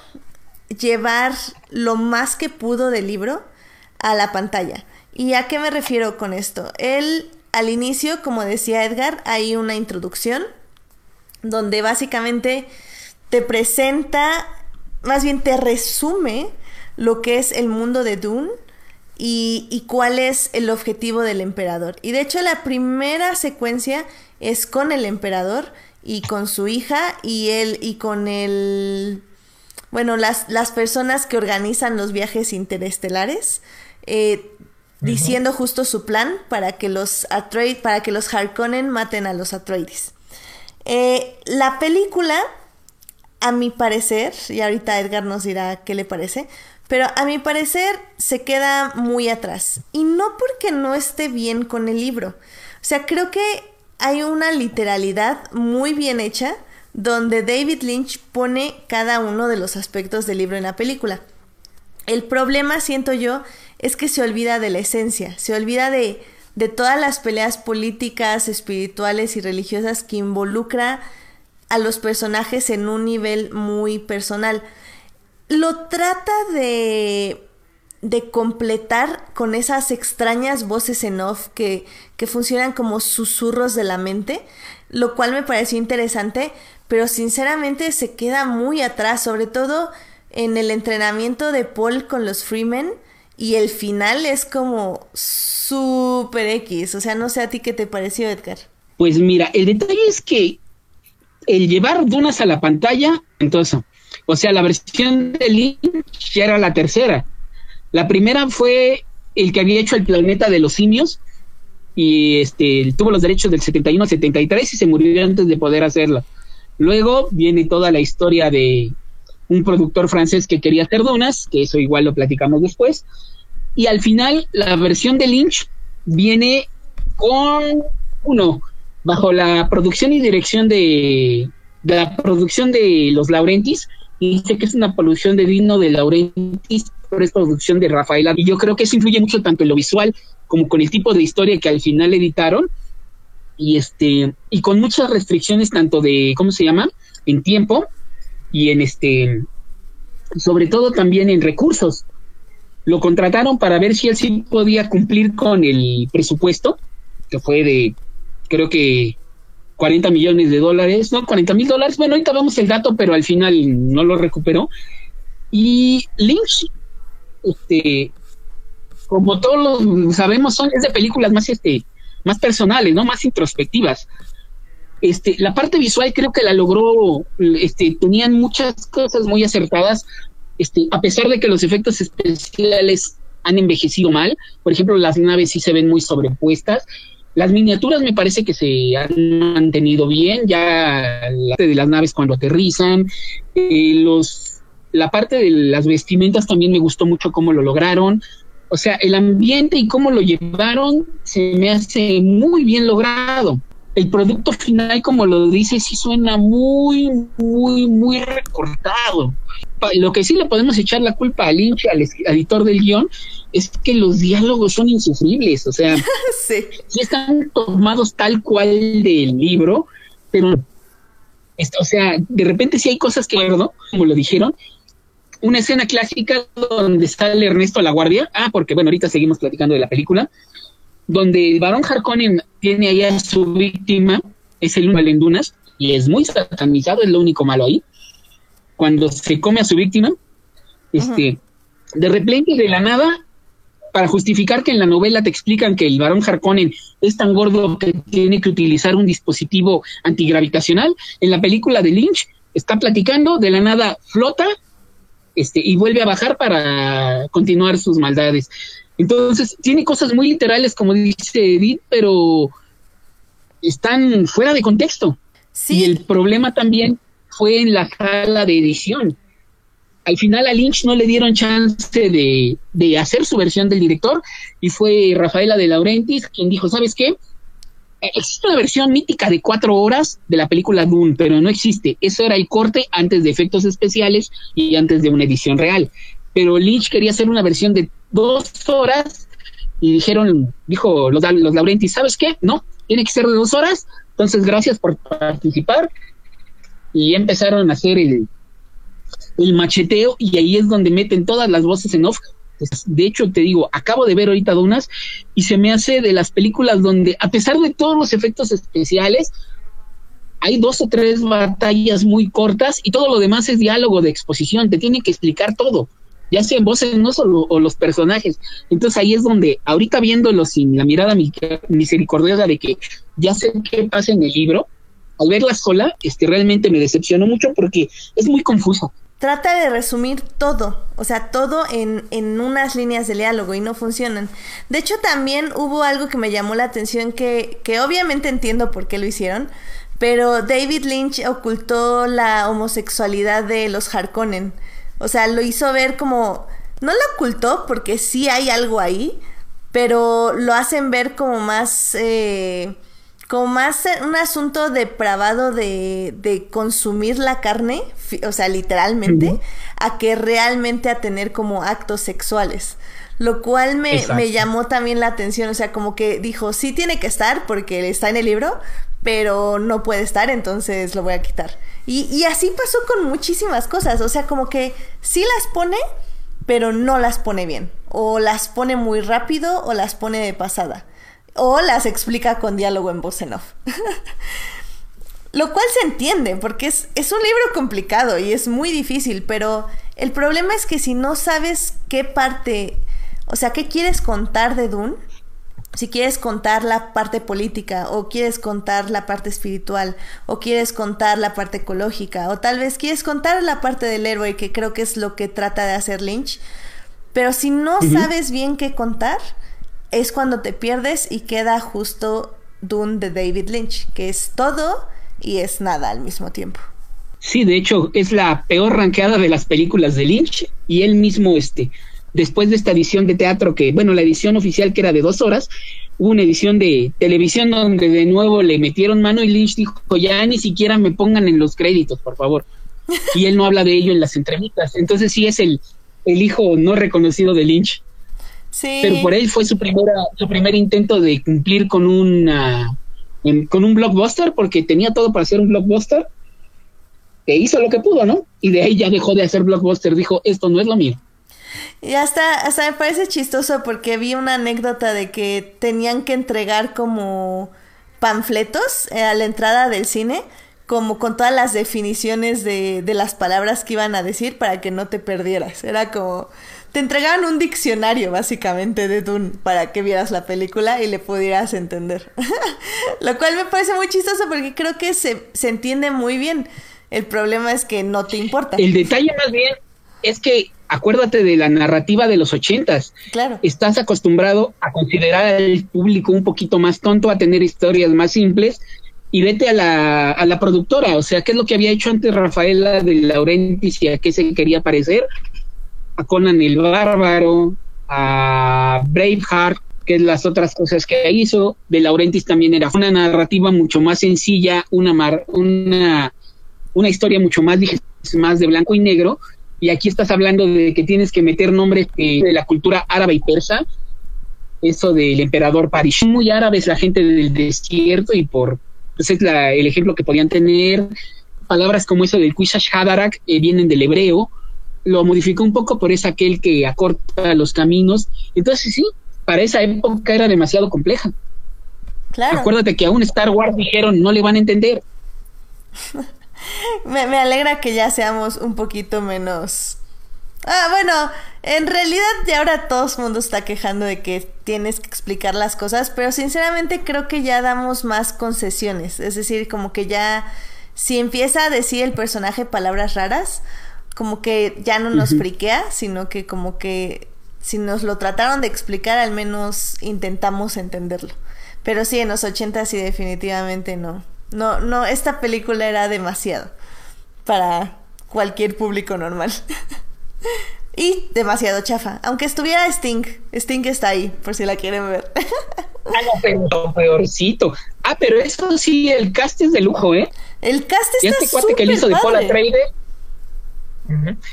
llevar lo más que pudo del libro a la pantalla. ¿Y a qué me refiero con esto? Él, al inicio, como decía Edgar, hay una introducción donde básicamente te presenta, más bien te resume lo que es el mundo de Dune y, y, cuál es el objetivo del emperador. Y de hecho la primera secuencia es con el emperador y con su hija y él y con el bueno, las, las personas que organizan los viajes interestelares, eh, uh -huh. diciendo justo su plan para que los Atreid, para que los Harkonnen maten a los Atreides. Eh, la película, a mi parecer, y ahorita Edgar nos dirá qué le parece, pero a mi parecer se queda muy atrás. Y no porque no esté bien con el libro. O sea, creo que hay una literalidad muy bien hecha donde David Lynch pone cada uno de los aspectos del libro en la película. El problema, siento yo, es que se olvida de la esencia, se olvida de, de todas las peleas políticas, espirituales y religiosas que involucra a los personajes en un nivel muy personal. Lo trata de, de completar con esas extrañas voces en off que, que funcionan como susurros de la mente, lo cual me pareció interesante, pero sinceramente se queda muy atrás, sobre todo en el entrenamiento de Paul con los Freemen y el final es como super X, o sea, no sé a ti qué te pareció, Edgar. Pues mira, el detalle es que el llevar Dunas a la pantalla, entonces, o sea, la versión de Lynch ya era la tercera. La primera fue el que había hecho el planeta de los simios y este tuvo los derechos del 71 al 73 y se murió antes de poder hacerla. Luego viene toda la historia de un productor francés que quería hacer que eso igual lo platicamos después. Y al final, la versión de Lynch viene con uno, bajo la producción y dirección de, de la producción de los Laurentis, y dice que es una producción de Dino de Laurentis, pero es producción de Rafaela. Y yo creo que eso influye mucho tanto en lo visual como con el tipo de historia que al final editaron y este y con muchas restricciones tanto de cómo se llama en tiempo y en este sobre todo también en recursos. Lo contrataron para ver si él sí podía cumplir con el presupuesto que fue de creo que 40 millones de dólares no 40 mil dólares bueno ahorita vemos el dato pero al final no lo recuperó. Y Lynch este como todos lo sabemos son es de películas más este más personales, ¿no? Más introspectivas. Este, la parte visual creo que la logró, este, tenían muchas cosas muy acertadas, este, a pesar de que los efectos especiales han envejecido mal, por ejemplo, las naves sí se ven muy sobrepuestas, las miniaturas me parece que se han mantenido bien, ya la parte de las naves cuando aterrizan, eh, los, la parte de las vestimentas también me gustó mucho cómo lo lograron, o sea, el ambiente y cómo lo llevaron se me hace muy bien logrado. El producto final, como lo dice, sí suena muy, muy, muy recortado. Lo que sí le podemos echar la culpa a Lynch, al editor del guion, es que los diálogos son insufribles. O sea, sí. sí están tomados tal cual del libro, pero, o sea, de repente sí hay cosas que, como lo dijeron, una escena clásica donde sale Ernesto a la guardia. Ah, porque bueno, ahorita seguimos platicando de la película. Donde el varón Harkonnen tiene ahí a su víctima, es el en Dunas, y es muy satanizado, es lo único malo ahí. Cuando se come a su víctima, este, de repente, de la nada, para justificar que en la novela te explican que el varón Harkonnen es tan gordo que tiene que utilizar un dispositivo antigravitacional, en la película de Lynch está platicando, de la nada flota este, y vuelve a bajar para continuar sus maldades. Entonces, tiene cosas muy literales, como dice Edith, pero están fuera de contexto. Y el problema también fue en la sala de edición. Al final a Lynch no le dieron chance de, de hacer su versión del director y fue Rafaela de Laurentiis quien dijo, ¿sabes qué? Existe una versión mítica de cuatro horas de la película Dune, pero no existe. Eso era el corte antes de efectos especiales y antes de una edición real. Pero Lynch quería hacer una versión de dos horas y dijeron, dijo los, los Laurentiis, ¿sabes qué? No, tiene que ser de dos horas. Entonces, gracias por participar. Y empezaron a hacer el, el macheteo y ahí es donde meten todas las voces en off de hecho, te digo, acabo de ver ahorita Dunas y se me hace de las películas donde, a pesar de todos los efectos especiales, hay dos o tres batallas muy cortas y todo lo demás es diálogo de exposición, te tiene que explicar todo, ya sea en voces no solo o los personajes. Entonces ahí es donde, ahorita viéndolo sin la mirada misericordiosa de que ya sé qué pasa en el libro, al verla sola, este, realmente me decepcionó mucho porque es muy confuso trata de resumir todo, o sea, todo en, en, unas líneas de diálogo y no funcionan. De hecho, también hubo algo que me llamó la atención que, que obviamente entiendo por qué lo hicieron, pero David Lynch ocultó la homosexualidad de los Harkonnen. O sea, lo hizo ver como... No lo ocultó porque sí hay algo ahí, pero lo hacen ver como más... Eh, como más un asunto depravado de, de consumir la carne, o sea, literalmente, a que realmente a tener como actos sexuales. Lo cual me, me, llamó también la atención, o sea, como que dijo, sí tiene que estar porque está en el libro, pero no puede estar, entonces lo voy a quitar. Y, y así pasó con muchísimas cosas, o sea, como que sí las pone, pero no las pone bien, o las pone muy rápido o las pone de pasada o las explica con diálogo en voz en off. Lo cual se entiende, porque es, es, un libro complicado y es muy difícil, pero el problema es que si no sabes qué parte, o sea, qué quieres contar de Dune, si quieres contar la parte política, o quieres contar la parte espiritual, o quieres contar la parte ecológica, o tal vez quieres contar la parte del héroe, que creo que es lo que trata de hacer Lynch, pero si no sabes bien qué contar, es cuando te pierdes y queda justo Dune de David Lynch, que es todo y es nada al mismo tiempo. Sí, de hecho, es la peor ranqueada de las películas de Lynch y él mismo, este, después de esta edición de teatro, que, bueno, la edición oficial que era de dos horas, hubo una edición de televisión donde de nuevo le metieron mano y Lynch dijo, ya ni siquiera me pongan en los créditos, por favor. Y él no habla de ello en las entrevistas. Entonces sí es el, el hijo no reconocido de Lynch. Pero por él fue su primera, su primer intento de cumplir con una con un blockbuster, porque tenía todo para hacer un blockbuster, e hizo lo que pudo, ¿no? Y de ahí ya dejó de hacer blockbuster, dijo, esto no es lo mío. Y hasta, hasta me parece chistoso porque vi una anécdota de que tenían que entregar como panfletos eh, a la entrada del cine, como con todas las definiciones de, de las palabras que iban a decir para que no te perdieras. Era como, te entregaban un diccionario básicamente de Dune para que vieras la película y le pudieras entender. Lo cual me parece muy chistoso porque creo que se, se entiende muy bien. El problema es que no te importa. El detalle más bien es que acuérdate de la narrativa de los ochentas. Claro. Estás acostumbrado a considerar al público un poquito más tonto, a tener historias más simples y vete a la, a la productora, o sea, ¿qué es lo que había hecho antes Rafaela de Laurentiis y a qué se quería parecer? A Conan el Bárbaro, a Braveheart, que es las otras cosas que hizo. De Laurentis también era una narrativa mucho más sencilla, una, una, una historia mucho más, de blanco y negro. Y aquí estás hablando de que tienes que meter nombres de, la cultura árabe y persa. Eso del emperador Parish. Muy árabes la gente del desierto y por. Pues es el ejemplo que podían tener. Palabras como eso del Quishash Hadarak eh, vienen del hebreo lo modificó un poco, por es aquel que acorta los caminos. Entonces sí, para esa época era demasiado compleja. Claro. Acuérdate que aún Star Wars dijeron no le van a entender. me, me, alegra que ya seamos un poquito menos Ah, bueno, en realidad ya ahora todo el mundo está quejando de que tienes que explicar las cosas, pero sinceramente creo que ya damos más concesiones. Es decir, como que ya si empieza a decir el personaje palabras raras, como que ya no nos friquea, sino que como que si nos lo trataron de explicar, al menos intentamos entenderlo. Pero sí, en los 80 sí definitivamente no. No, no, esta película era demasiado para cualquier público normal. y demasiado chafa. Aunque estuviera Sting, Sting está ahí, por si la quieren ver. ah, no, pero peorcito. Ah, pero eso sí, el cast es de lujo, ¿eh? El cast está Y este cuate que le hizo de Paul Atreides.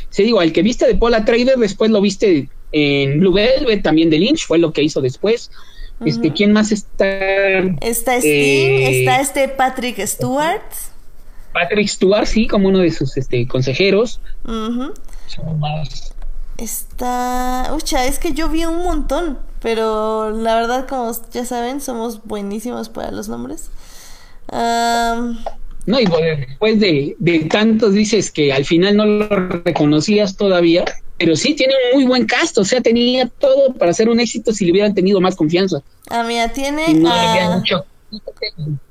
Sí, digo, el que viste de Paul Atreides, después lo viste en Blue Velvet, también de Lynch, fue lo que hizo después. Este, ¿quién más está? Está Sting, eh, está este Patrick Stewart. Patrick Stewart, sí, como uno de sus este, consejeros. Está. Ucha, es que yo vi un montón, pero la verdad, como ya saben, somos buenísimos para los nombres. No, y después de, de tantos dices que al final no lo reconocías todavía pero sí tiene un muy buen cast, o sea, tenía todo para ser un éxito si le hubieran tenido más confianza. Ah, mira, tiene no a...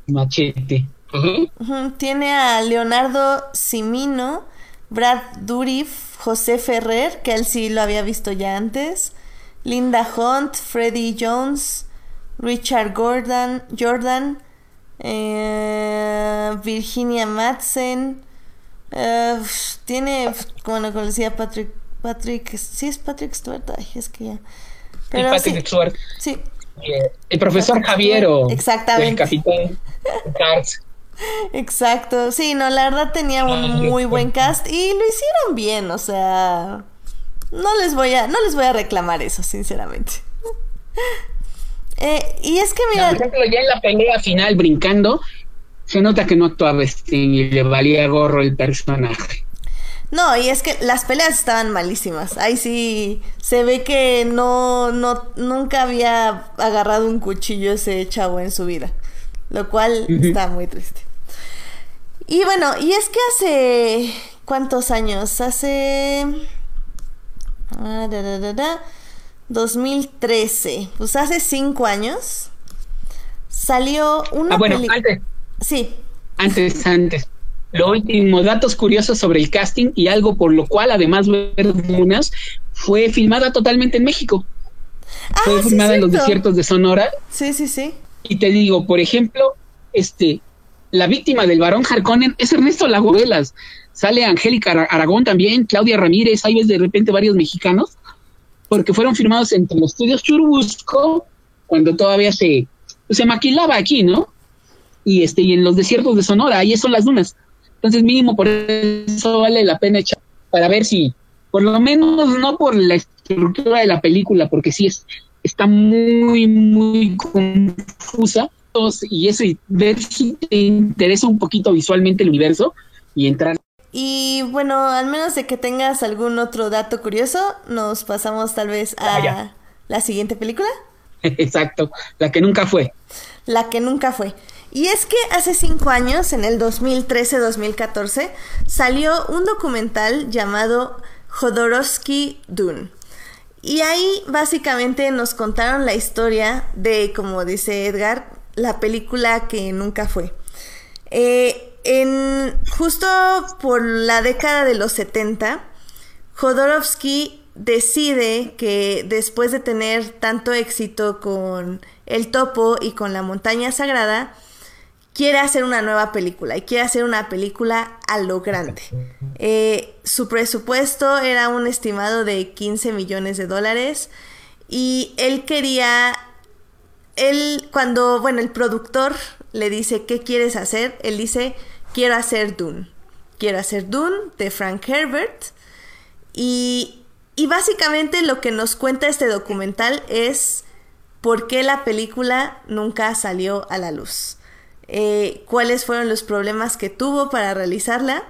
machete. Tiene a Leonardo Simino, Brad Dourif, José Ferrer, que él sí lo había visto ya antes, Linda Hunt, Freddie Jones, Richard Gordon, Jordan, eh, Virginia Madsen, eh, tiene, bueno, como decía Patrick Patrick, sí es Patrick Stewart, Ay, es que ya. Pero Patrick sí, Stewart. Sí. Eh, el profesor Javiero. Exactamente. El capitán. Exacto, sí, no, la verdad tenía un muy buen cast y lo hicieron bien, o sea, no les voy a, no les voy a reclamar eso, sinceramente. Eh, y es que mira, por ejemplo, ya en la pelea final brincando, se nota que no actuaba Sting y le valía gorro el personaje. No, y es que las peleas estaban malísimas. Ahí sí se ve que no, no, nunca había agarrado un cuchillo ese chavo en su vida. Lo cual está muy triste. Y bueno, y es que hace. ¿Cuántos años? Hace. Ah, 2013. Pues hace cinco años. Salió una. Ah, bueno, antes. Sí. Antes, antes. Lo último, datos curiosos sobre el casting y algo por lo cual, además de Verdunas, fue filmada totalmente en México. Ah, fue sí, filmada en los desiertos de Sonora. Sí, sí, sí. Y te digo, por ejemplo, este, la víctima del varón Harkonnen es Ernesto Lagovelas. Sale Angélica Ara- Aragón también, Claudia Ramírez, ahí ves de repente varios mexicanos, porque fueron firmados entre los estudios Churubusco, cuando todavía se, se maquilaba aquí, ¿no? Y este, y en los desiertos de Sonora, ahí son las dunas. Entonces, mínimo por eso vale la pena echar para ver si, por lo menos no por la estructura de la película, porque sí es, está muy, muy confusa. Y eso, y ver si te interesa un poquito visualmente el universo y entrar. Y bueno, al menos de que tengas algún otro dato curioso, nos pasamos tal vez a Ah, la siguiente película, Exacto, la que nunca fue. la que nunca fue. Y es que hace cinco años, en el 2013-2014, salió un documental llamado Jodorowsky Dune. Y ahí básicamente nos contaron la historia de, como dice Edgar, la película que nunca fue. Eh, en, justo por la década de los 70, Jodorowsky decide que después de tener tanto éxito con El Topo y con La Montaña Sagrada, quiere hacer una nueva película y quiere hacer una película a lo grande. Eh, su presupuesto era un estimado de 15 millones de dólares y él quería, él cuando, bueno, el productor le dice, ¿qué quieres hacer? Él dice, quiero hacer Dune. Quiero hacer Dune de Frank Herbert. Y, y básicamente lo que nos cuenta este documental es por qué la película nunca salió a la luz. Eh, cuáles fueron los problemas que tuvo para realizarla.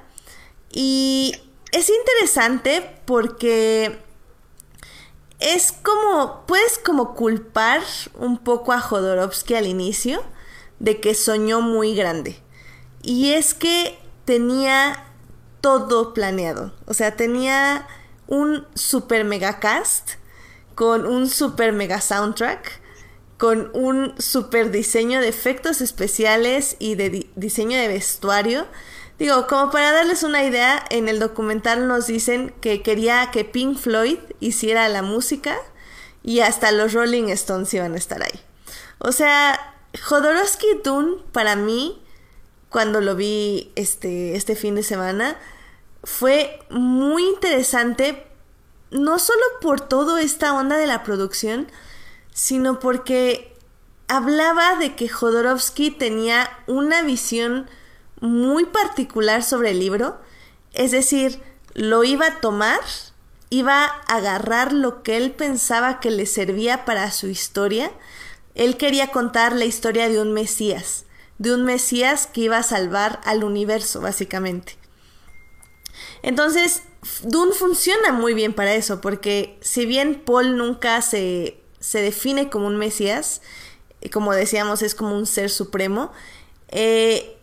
Y es interesante porque es como, puedes como culpar un poco a Jodorowsky al inicio de que soñó muy grande. Y es que tenía todo planeado. O sea, tenía un super mega cast, con un super mega soundtrack, con un super diseño de efectos especiales y de diseño de vestuario. Digo, como para darles una idea, en el documental nos dicen que quería que Pink Floyd hiciera la música y hasta los Rolling Stones iban a estar ahí. O sea, Jodorowsky Dune para mí, cuando lo vi este, este fin de semana, fue muy interesante, no solo por toda esta onda de la producción, sino porque hablaba de que Jodorowsky tenía una visión muy particular sobre el libro, es decir, lo iba a tomar, iba a agarrar lo que él pensaba que le servía para su historia, él quería contar la historia de un Mesías, de un Mesías que iba a salvar al universo, básicamente. Entonces, Dune funciona muy bien para eso, porque si bien Paul nunca se, se define como un Mesías, como decíamos, es como un ser supremo, eh,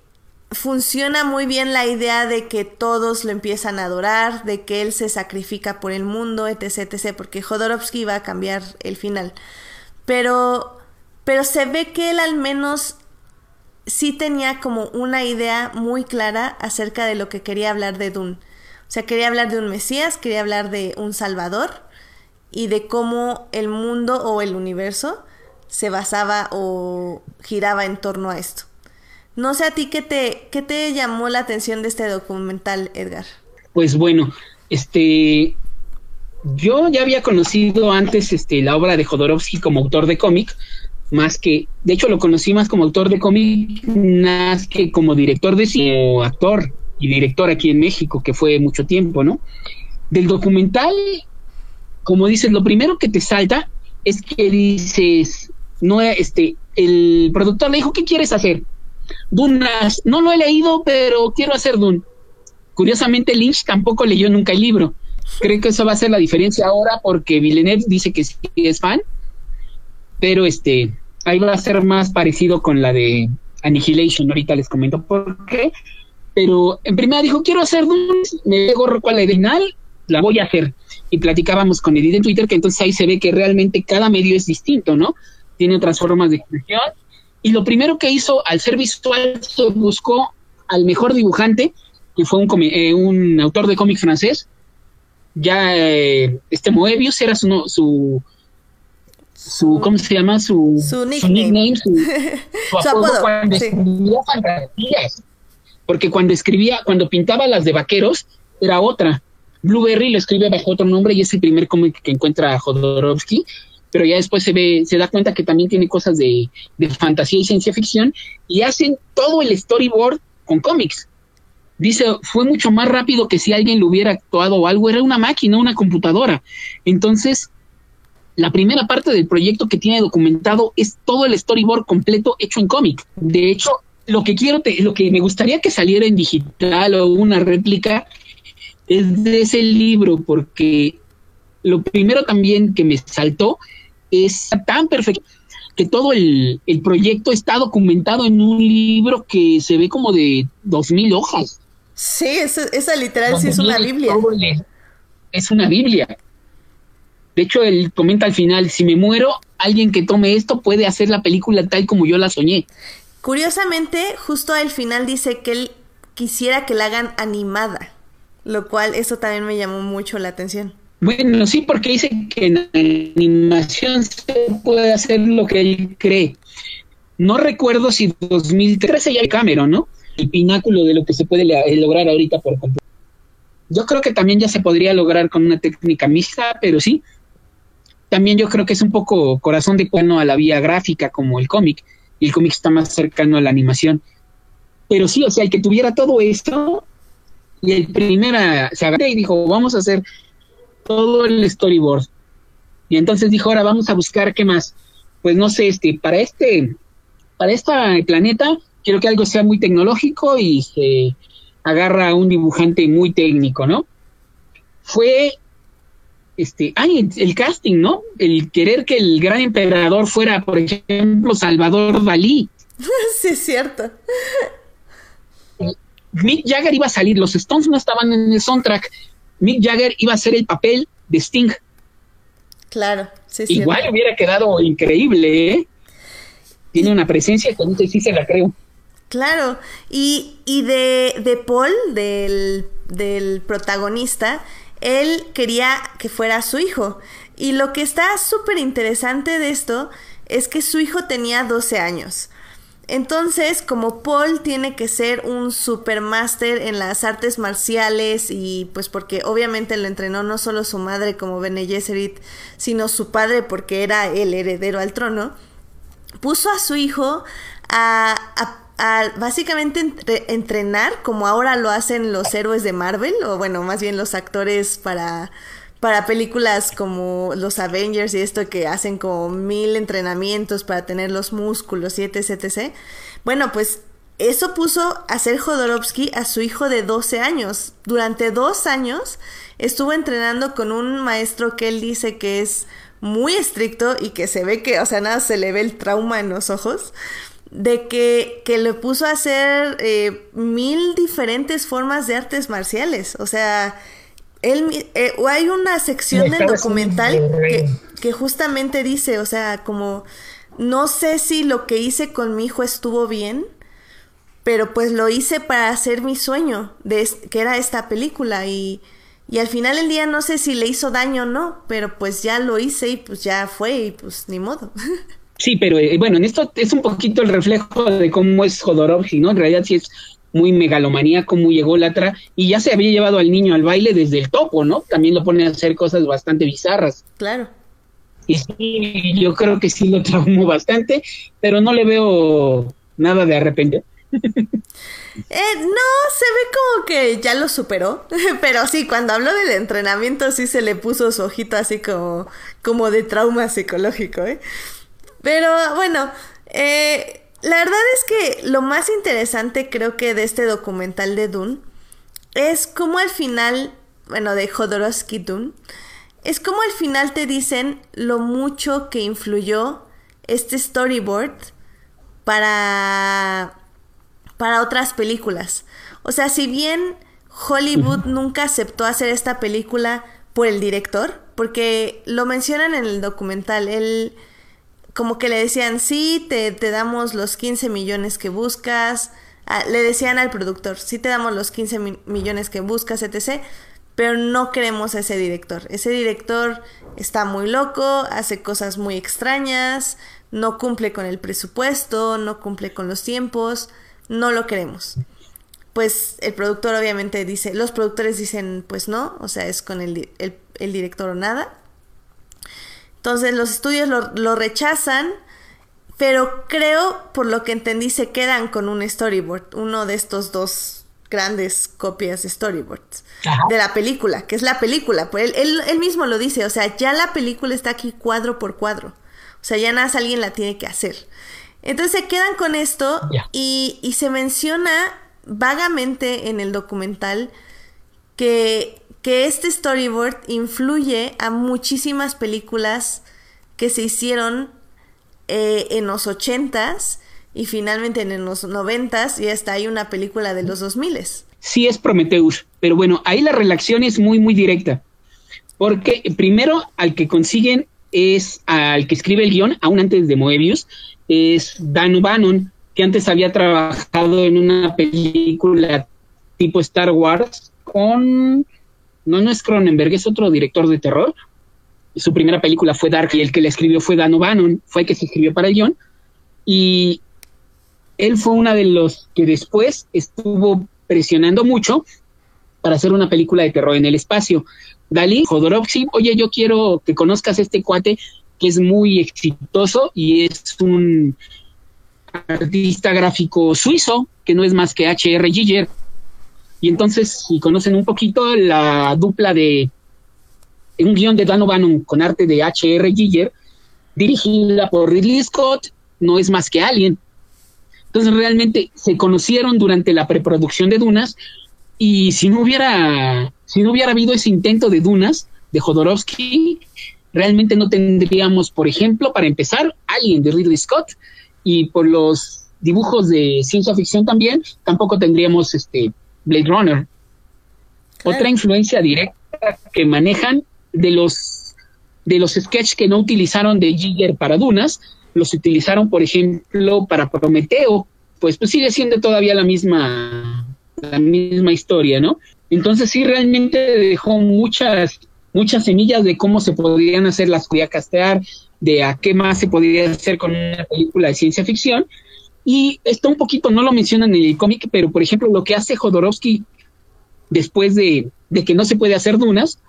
funciona muy bien la idea de que todos lo empiezan a adorar, de que él se sacrifica por el mundo, etc, etc, porque Jodorowsky va a cambiar el final. Pero, pero se ve que él al menos sí tenía como una idea muy clara acerca de lo que quería hablar de Dune. O sea, quería hablar de un Mesías, quería hablar de un Salvador y de cómo el mundo o el universo se basaba o giraba en torno a esto. No sé a ti qué te, qué te llamó la atención de este documental, Edgar. Pues bueno, este yo ya había conocido antes este, la obra de Jodorowsky como autor de cómic, más que, de hecho lo conocí más como autor de cómic, que como director de cine, o actor y director aquí en México, que fue mucho tiempo, ¿no? Del documental, como dices, lo primero que te salta es que dices, no, este, el productor le dijo, ¿qué quieres hacer? Dunas, no lo he leído, pero quiero hacer Dune. Curiosamente, Lynch tampoco leyó nunca el libro. Creo que eso va a ser la diferencia ahora porque Villeneuve dice que sí es fan, pero este, ahí va a ser más parecido con la de Annihilation. Ahorita les comento por qué. Pero en primera dijo, quiero hacer Dune, me gorro cuál la original, la voy a hacer. Y platicábamos con Edith en Twitter que entonces ahí se ve que realmente cada medio es distinto, ¿no? Tiene otras formas de expresión y lo primero que hizo al ser visual, se buscó al mejor dibujante, que fue un, eh, un autor de cómic francés. Ya eh, este Moebius era su, su, su, ¿cómo se llama? Su, su nickname, su, apodo, cuando escribía fantasías. Porque cuando escribía, cuando pintaba las de vaqueros, era otra. Blueberry lo escribe bajo otro nombre y es el primer cómic que encuentra Jodorowsky pero ya después se ve, se da cuenta que también tiene cosas de, fantasía y ciencia ficción y hacen todo el storyboard con cómics. Dice, fue mucho más rápido que si alguien lo hubiera actuado o algo, era una máquina, una computadora. Entonces, la primera parte del proyecto que tiene documentado es todo el storyboard completo hecho en cómic. De hecho, lo que quiero, lo que me gustaría que saliera en digital o una réplica es de ese libro, porque lo primero también que me saltó es tan perfecto que todo el, proyecto está documentado en un libro que se ve como de dos mil hojas. Sí, esa, literal sí es una Biblia. Es una Biblia. De hecho, él comenta al final, si me muero, alguien que tome esto puede hacer la película tal como yo la soñé. Curiosamente, justo al final dice que él quisiera que la hagan animada, lo cual eso también me llamó mucho la atención. Bueno, sí, porque dice que en animación se puede hacer lo que él cree. No recuerdo si 2013 ya Cameron, ¿no? El pináculo de lo que se puede eh, lograr ahorita por completo. Yo creo que también ya se podría lograr con una técnica mixta, pero sí. También yo creo que es un poco corazón de cuerno a la vía gráfica como el cómic, y el cómic está más cercano a la animación. Pero sí, o sea, el que tuviera todo esto, y el primero se agarró y dijo, vamos a hacer todo el storyboard. Y entonces dijo, ahora vamos a buscar qué más. Pues no sé, este, para este, para este planeta, quiero que algo sea muy tecnológico y se agarra a un dibujante muy técnico, ¿no? Fue este, ay, el casting, ¿no? El querer que el gran emperador fuera, por ejemplo, Salvador Dalí. sí, es cierto. Mick Jagger iba a salir, los Stones no estaban en el soundtrack, Mick Jagger iba a hacer el papel de Sting. Claro, sí, Igual hubiera quedado increíble, ¿eh? Tiene una presencia que sí se la creo. Claro, y, y de, de Paul, del, del protagonista, él quería que fuera su hijo. Y lo que está súper interesante de esto es que su hijo tenía 12 años. Entonces, como Paul tiene que ser un supermaster en las artes marciales y pues porque obviamente lo entrenó no solo su madre como Bene Gesserit, sino su padre porque era el heredero al trono, puso a su hijo a, a, básicamente entrenar como ahora lo hacen los héroes de Marvel, o bueno, más bien los actores para para películas como los Avengers y esto que hacen como mil entrenamientos para tener los músculos y etc, etc. Bueno, pues eso puso a hacer Jodorowsky a su hijo de 12 años. Durante dos años estuvo entrenando con un maestro que él dice que es muy estricto y que se ve que, o sea, nada, se le ve el trauma en los ojos de que, que le puso a hacer eh, mil diferentes formas de artes marciales. O sea, él, eh, hay una sección del documental que, justamente dice, o sea, como, no sé si lo que hice con mi hijo estuvo bien, pero pues lo hice para hacer mi sueño, de, que era esta película, y, y al final del día no sé si le hizo daño o no, pero pues ya lo hice y pues ya fue y pues ni modo. Sí, pero eh, bueno, en esto es un poquito el reflejo de cómo es Jodorowsky, ¿no? En realidad sí es muy megalomaníaco, muy ególatra, y ya se había llevado al niño al baile desde el topo, ¿no? También lo pone a hacer cosas bastante bizarras. Claro. Y sí, yo creo que sí lo traumó bastante, pero no le veo nada de arrepentir. Eh, no, se ve como que ya lo superó, pero sí, cuando habló del entrenamiento sí se le puso su ojito así como, como de trauma psicológico, ¿eh? Pero bueno, eh, la verdad es que lo más interesante creo que de este documental de Dune es como al final, bueno, de Jodorowsky Dune, es como al final te dicen lo mucho que influyó este storyboard para para otras películas. O sea, si bien Hollywood nunca aceptó hacer esta película por el director, porque lo mencionan en el documental, él como que le decían, sí, te, te damos los 15 millones que buscas. Ah, le decían al productor, sí te damos los 15 millones que buscas, etc. Pero no queremos a ese director. Ese director está muy loco, hace cosas muy extrañas, no cumple con el presupuesto, no cumple con los tiempos, no lo queremos. Pues el productor obviamente dice, los productores dicen, pues no, o sea, es con el, el, el director o nada. Entonces los estudios lo, rechazan, pero creo, por lo que entendí, se quedan con un storyboard, uno de estos dos grandes copias de storyboards de la película, que es la película. Pues él, él, mismo lo dice, o sea, ya la película está aquí cuadro por cuadro. O sea, ya nada más alguien la tiene que hacer. Entonces se quedan con esto y, y se menciona vagamente en el documental que que este storyboard influye a muchísimas películas que se hicieron eh, en los ochentas y finalmente en los noventas y hasta hay una película de los dos miles. Sí es Prometheus, pero bueno, ahí la relación es muy, muy directa. Porque primero al que consiguen es al que escribe el guion, aún antes de Moebius, es Dan O'Bannon, que antes había trabajado en una película tipo Star Wars con no, no es Cronenberg, es otro director de terror. Su primera película fue Dark y el que la escribió fue Dan O'Bannon, fue el que se escribió para el guion. Y él fue uno de los que después estuvo presionando mucho para hacer una película de terror en el espacio. Dalí, Jodorowsky, oye, yo quiero que conozcas este cuate que es muy exitoso y es un artista gráfico suizo, que no es más que H.R. Giger, y entonces, si conocen un poquito la dupla de un guion de Dan O'Bannon con arte de H.R. Giger, dirigida por Ridley Scott, no es más que Alien. Entonces, realmente se conocieron durante la preproducción de Dunas y si no hubiera, si no hubiera habido ese intento de Dunas de Jodorowsky, realmente no tendríamos, por ejemplo, para empezar, Alien de Ridley Scott y por los dibujos de ciencia ficción también, tampoco tendríamos este Blade Runner. Otra influencia directa que manejan de los de los sketches que no utilizaron de Giger para Dunas, los utilizaron, por ejemplo, para Prometeo, pues, pues sigue siendo todavía la misma la misma historia, ¿no? Entonces sí realmente dejó muchas muchas semillas de cómo se podrían hacer las podía castear, de a qué más se podría hacer con una película de ciencia ficción. Y esto un poquito no lo mencionan en el cómic, pero por ejemplo lo que hace Jodorowsky después de, de, que no se puede hacer dunas,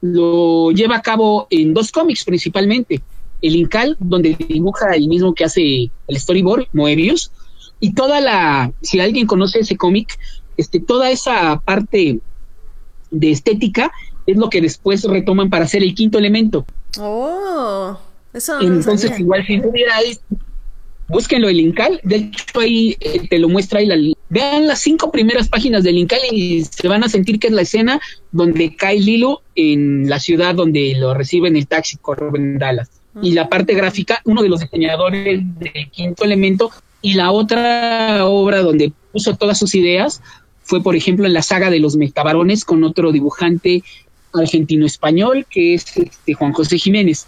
lo lleva a cabo en dos cómics principalmente. El Incal, donde dibuja el mismo que hace el storyboard, Moebius, y toda la, si alguien conoce ese cómic, este, toda esa parte de estética es lo que después retoman para hacer el quinto elemento. Oh, eso no Entonces, igual si hubiera búsquenlo el Incal, de hecho ahí eh, te lo muestra ahí la, vean las cinco primeras páginas del Incal y se van a sentir que es la escena donde cae Lilo en la ciudad donde lo recibe en el taxi Corben Dallas. Y la parte gráfica, uno de los diseñadores del quinto elemento, y la otra obra donde puso todas sus ideas fue, por ejemplo, en la saga de los Metabarones con otro dibujante argentino-español que es este, Juan José Jiménez.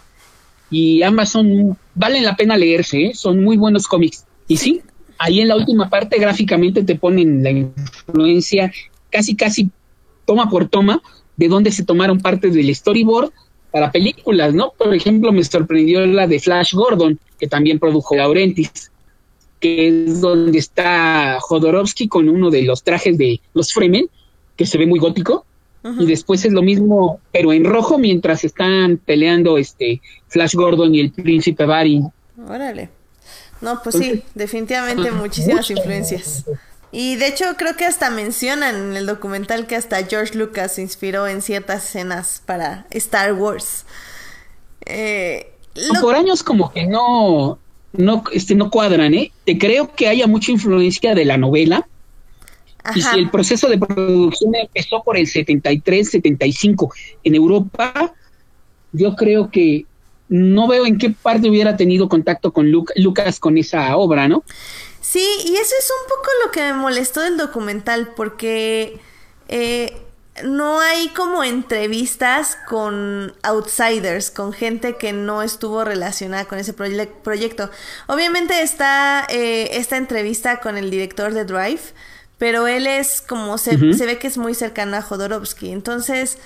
Y ambas son, valen la pena leerse, ¿eh? son muy buenos cómics. Y sí, ahí en la última parte gráficamente te ponen la influencia casi, casi toma por toma de dónde se tomaron partes del storyboard para películas, ¿no? Por ejemplo, me sorprendió la de Flash Gordon, que también produjo Laurentis, que es donde está Jodorowsky con uno de los trajes de los Fremen, que se ve muy gótico, y después es lo mismo, pero en rojo, mientras están peleando este Flash Gordon y el príncipe Barry. Órale. No, pues sí, definitivamente muchísimas influencias. Y de hecho creo que hasta mencionan en el documental que hasta George Lucas se inspiró en ciertas escenas para Star Wars. Eh, Por años como que no, no, este, no cuadran, ¿eh? Te creo que haya mucha influencia de la novela. Y si el proceso de producción empezó por el 73, 75 en Europa, yo creo que no veo en qué parte hubiera tenido contacto con Lucas con esa obra, ¿no? Sí, y eso es un poco lo que me molestó del documental, porque eh, no hay como entrevistas con outsiders, con gente que no estuvo relacionada con ese proyecto. Obviamente está eh, esta entrevista con el director de Drive, pero él es como se, se ve que es muy cercano a Jodorowsky, entonces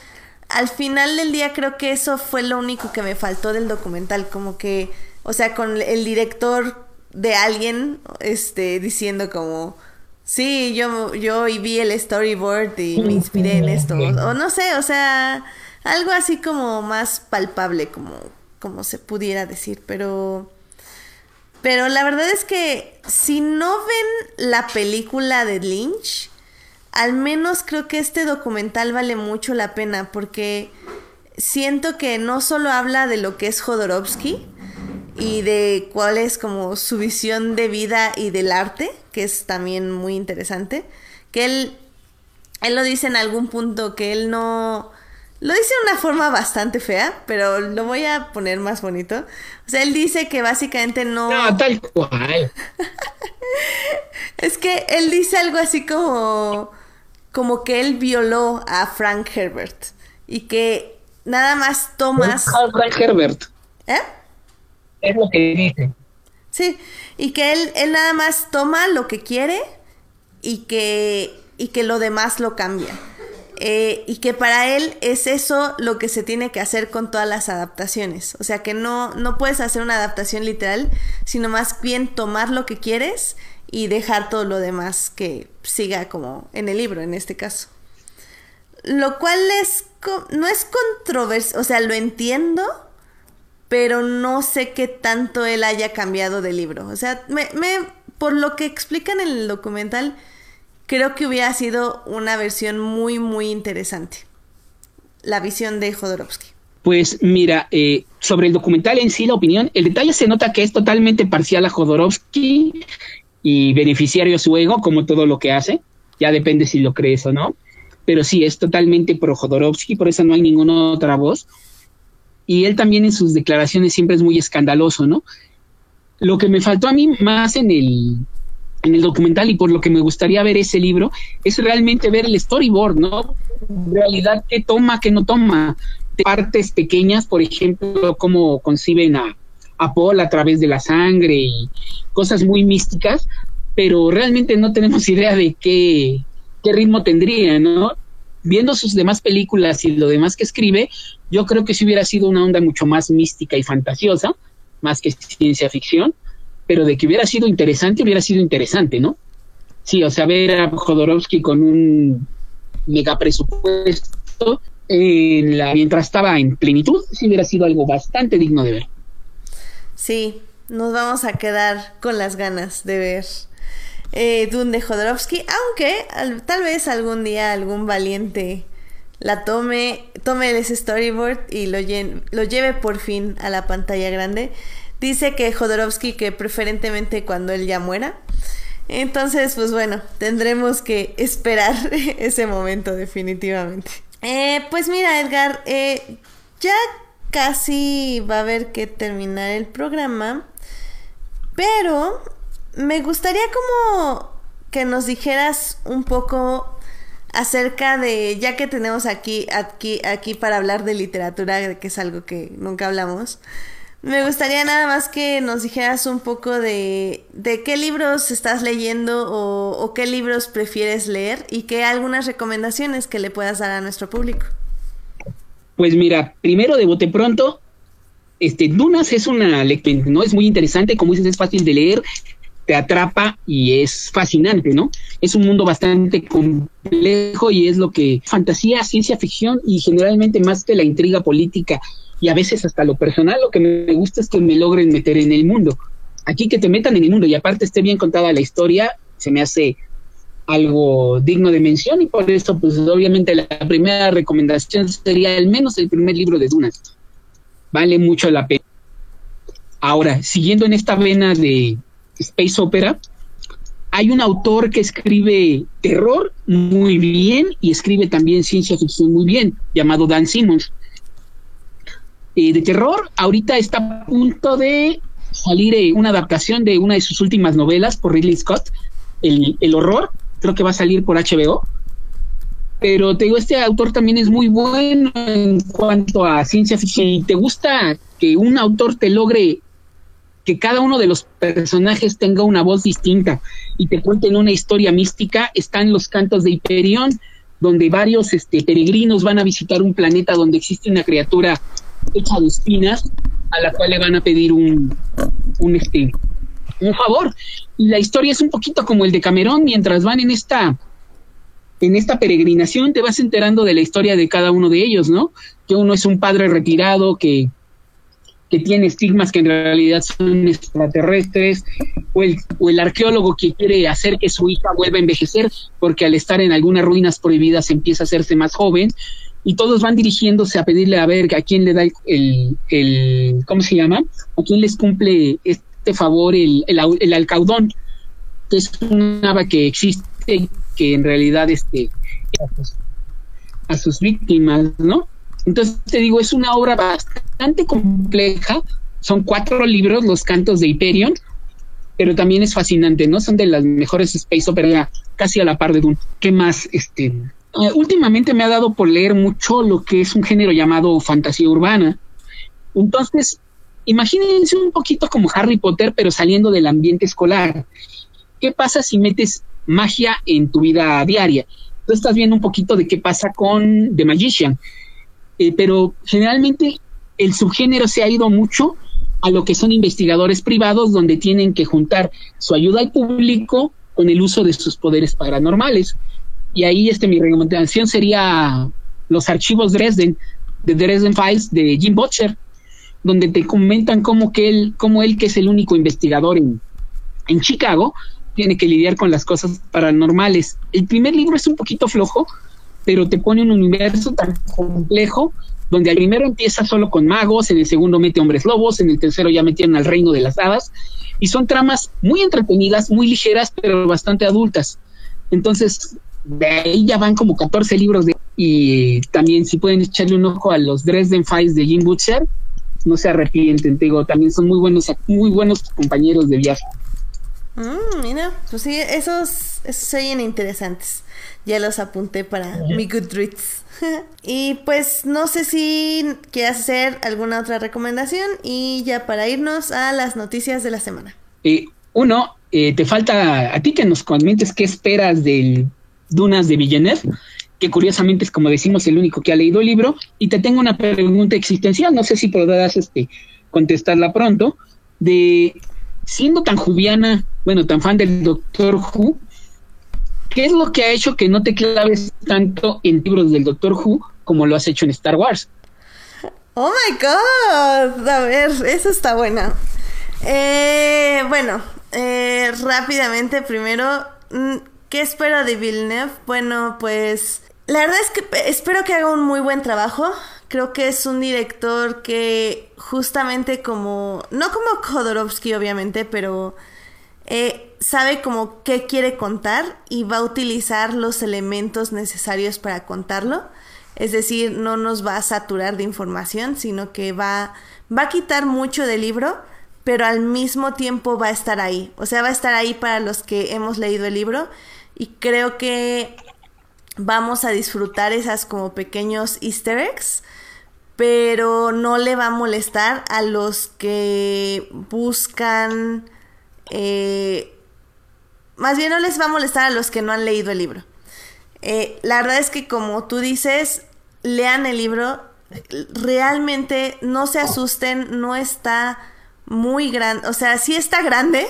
al final del día creo que eso fue lo único que me faltó del documental, como que, o sea, con el director de alguien, este, diciendo como, sí, yo, yo vi el storyboard y me inspiré en esto, o, no sé, o sea, algo así como más palpable, como, como se pudiera decir, pero... Pero la verdad es que si no ven la película de Lynch, al menos creo que este documental vale mucho la pena porque siento que no solo habla de lo que es Jodorowsky y de cuál es como su visión de vida y del arte, que es también muy interesante, que él, él lo dice en algún punto que él no... Lo dice de una forma bastante fea, pero lo voy a poner más bonito. O sea, él dice que básicamente no... No, tal cual. es que él dice algo así como como que él violó a Frank Herbert y que nada más tomas... Frank Herbert. ¿Eh? Es lo que dice. Sí, y que él, él nada más toma lo que quiere y que, y que lo demás lo cambia. Eh, y que para él es eso lo que se tiene que hacer con todas las adaptaciones. O sea que no, no puedes hacer una adaptación literal, sino más bien tomar lo que quieres y dejar todo lo demás que siga como en el libro, en este caso. Lo cual es no es controversia, o sea, lo entiendo, pero no sé qué tanto él haya cambiado de libro. O sea, me, por lo que explican en el documental, creo que hubiera sido una versión muy, muy interesante. La visión de Jodorowsky. Pues mira, eh, sobre el documental en sí, la opinión, el detalle se nota que es totalmente parcial a Jodorowsky y beneficiario a su ego, como todo lo que hace. Ya depende si lo crees o no. Pero sí, es totalmente pro Jodorowsky, por eso no hay ninguna otra voz. Y él también en sus declaraciones siempre es muy escandaloso, ¿no? Lo que me faltó a mí más en el, en el documental y por lo que me gustaría ver ese libro es realmente ver el storyboard, ¿no? Realidad, qué toma, qué no toma. De partes pequeñas, por ejemplo, cómo conciben a, a Paul a través de la sangre y cosas muy místicas, pero realmente no tenemos idea de qué, qué ritmo tendría, ¿no? Viendo sus demás películas y lo demás que escribe, yo creo que si hubiera sido una onda mucho más mística y fantasiosa, más que ciencia ficción, pero de que hubiera sido interesante, hubiera sido interesante, ¿no? Sí, o sea, ver a Jodorowsky con un mega presupuesto en la, mientras estaba en plenitud, sí hubiera sido algo bastante digno de ver. Sí, nos vamos a quedar con las ganas de ver eh, Dune de Jodorowsky, aunque tal vez algún día algún valiente la tome, tome ese storyboard y lo, lo lleve por fin a la pantalla grande. Dice que Jodorowsky que preferentemente cuando él ya muera. Entonces, pues bueno, tendremos que esperar ese momento definitivamente. Eh, pues mira, Edgar, eh, ya casi va a haber que terminar el programa, pero me gustaría como que nos dijeras un poco acerca de, ya que tenemos aquí, aquí, aquí para hablar de literatura, que es algo que nunca hablamos, me gustaría nada más que nos dijeras un poco de, de qué libros estás leyendo o, qué libros prefieres leer y qué algunas recomendaciones que le puedas dar a nuestro público. Pues mira, primero de bote pronto, este, Dunas es una lectura, ¿no? Es muy interesante, como dices, es fácil de leer, te atrapa y es fascinante, ¿no? Es un mundo bastante complejo y es lo que fantasía, ciencia ficción y generalmente más que la intriga política y a veces hasta lo personal, lo que me gusta es que me logren meter en el mundo. Aquí que te metan en el mundo y aparte esté bien contada la historia, se me hace algo digno de mención y por eso pues obviamente la primera recomendación sería al menos el primer libro de Dunas. Vale mucho la pena. Ahora, siguiendo en esta vena de space opera, hay un autor que escribe terror muy bien y escribe también ciencia ficción muy bien, llamado Dan Simmons. Eh, de terror, ahorita está a punto de salir eh, una adaptación de una de sus últimas novelas por Ridley Scott, el, el horror, creo que va a salir por HBO. Pero te digo, este autor también es muy bueno en cuanto a ciencia ficción. Si te gusta que un autor te logre que cada uno de los personajes tenga una voz distinta y te cuenten una historia mística, están los cantos de Hiperión, donde varios este, peregrinos van a visitar un planeta donde existe una criatura hecha de espinas a la cual le van a pedir un, un, este, un favor. Y la historia es un poquito como el de Camerón, mientras van en esta en esta peregrinación te vas enterando de la historia de cada uno de ellos, ¿no? Que uno es un padre retirado que, que tiene estigmas que en realidad son extraterrestres, o el, o el arqueólogo que quiere hacer que su hija vuelva a envejecer, porque al estar en algunas ruinas prohibidas empieza a hacerse más joven, y todos van dirigiéndose a pedirle a ver a quién le da el, el, ¿cómo se llama? A quién les cumple este favor el, el, el alcaudón, que es una ave que existe que en realidad este a sus, a sus víctimas, ¿no? Entonces te digo, es una obra bastante compleja, son cuatro libros, los cantos de Hyperion, pero también es fascinante, ¿no? Son de las mejores space opera, casi a la par de Dune. ¿Qué más? Este, uh, últimamente me ha dado por leer mucho lo que es un género llamado fantasía urbana. Entonces, imagínense un poquito como Harry Potter, pero saliendo del ambiente escolar. ¿Qué pasa si metes magia en tu vida diaria? Tú estás viendo un poquito de qué pasa con The Magician, eh, pero generalmente el subgénero se ha ido mucho a lo que son investigadores privados donde tienen que juntar su ayuda al público con el uso de sus poderes paranormales. Y ahí este, mi recomendación sería los archivos Dresden, de Dresden Files de Jim Butcher, donde te comentan cómo que él, cómo él que es el único investigador en, en Chicago, tiene que lidiar con las cosas paranormales. El primer libro es un poquito flojo, pero te pone un universo tan complejo donde al primero empieza solo con magos, en el segundo mete hombres lobos, en el tercero ya metieron al reino de las hadas, y son tramas muy entretenidas, muy ligeras, pero bastante adultas. Entonces, de ahí ya van como 14 libros de... Y también si pueden echarle un ojo a los Dresden Files de Jim Butcher, no se arrepienten, te digo, también son muy buenos, muy buenos compañeros de viaje. Mm, mira, pues sí, esos, esos se oyen interesantes. Ya los apunté para mi Goodreads. y pues no sé si quieres hacer alguna otra recomendación y ya para irnos a las noticias de la semana. Eh, uno, eh, te falta a ti que nos comentes qué esperas del Dunas de Villeneuve, que curiosamente es como decimos el único que ha leído el libro, y te tengo una pregunta existencial, no sé si podrás este, contestarla pronto, de siendo tan jubiana, bueno, tan fan del Doctor Who, ¿qué es lo que ha hecho que no te claves tanto en libros del Doctor Who como lo has hecho en Star Wars? Oh my god, a ver, eso está buena. Eh, bueno, eh, rápidamente primero, mm, ¿qué espero de Villeneuve? Bueno, pues la verdad es que espero que haga un muy buen trabajo. Creo que es un director que justamente como, no como Khodorovsky obviamente, pero eh, sabe como qué quiere contar y va a utilizar los elementos necesarios para contarlo. Es decir, no nos va a saturar de información, sino que va, va a quitar mucho del libro, pero al mismo tiempo va a estar ahí. O sea, va a estar ahí para los que hemos leído el libro y creo que vamos a disfrutar esas como pequeños easter eggs pero no le va a molestar a los que buscan, eh, más bien no les va a molestar a los que no han leído el libro. Eh, la verdad es que como tú dices, lean el libro, realmente no se asusten, no está muy grande, o sea, sí está grande,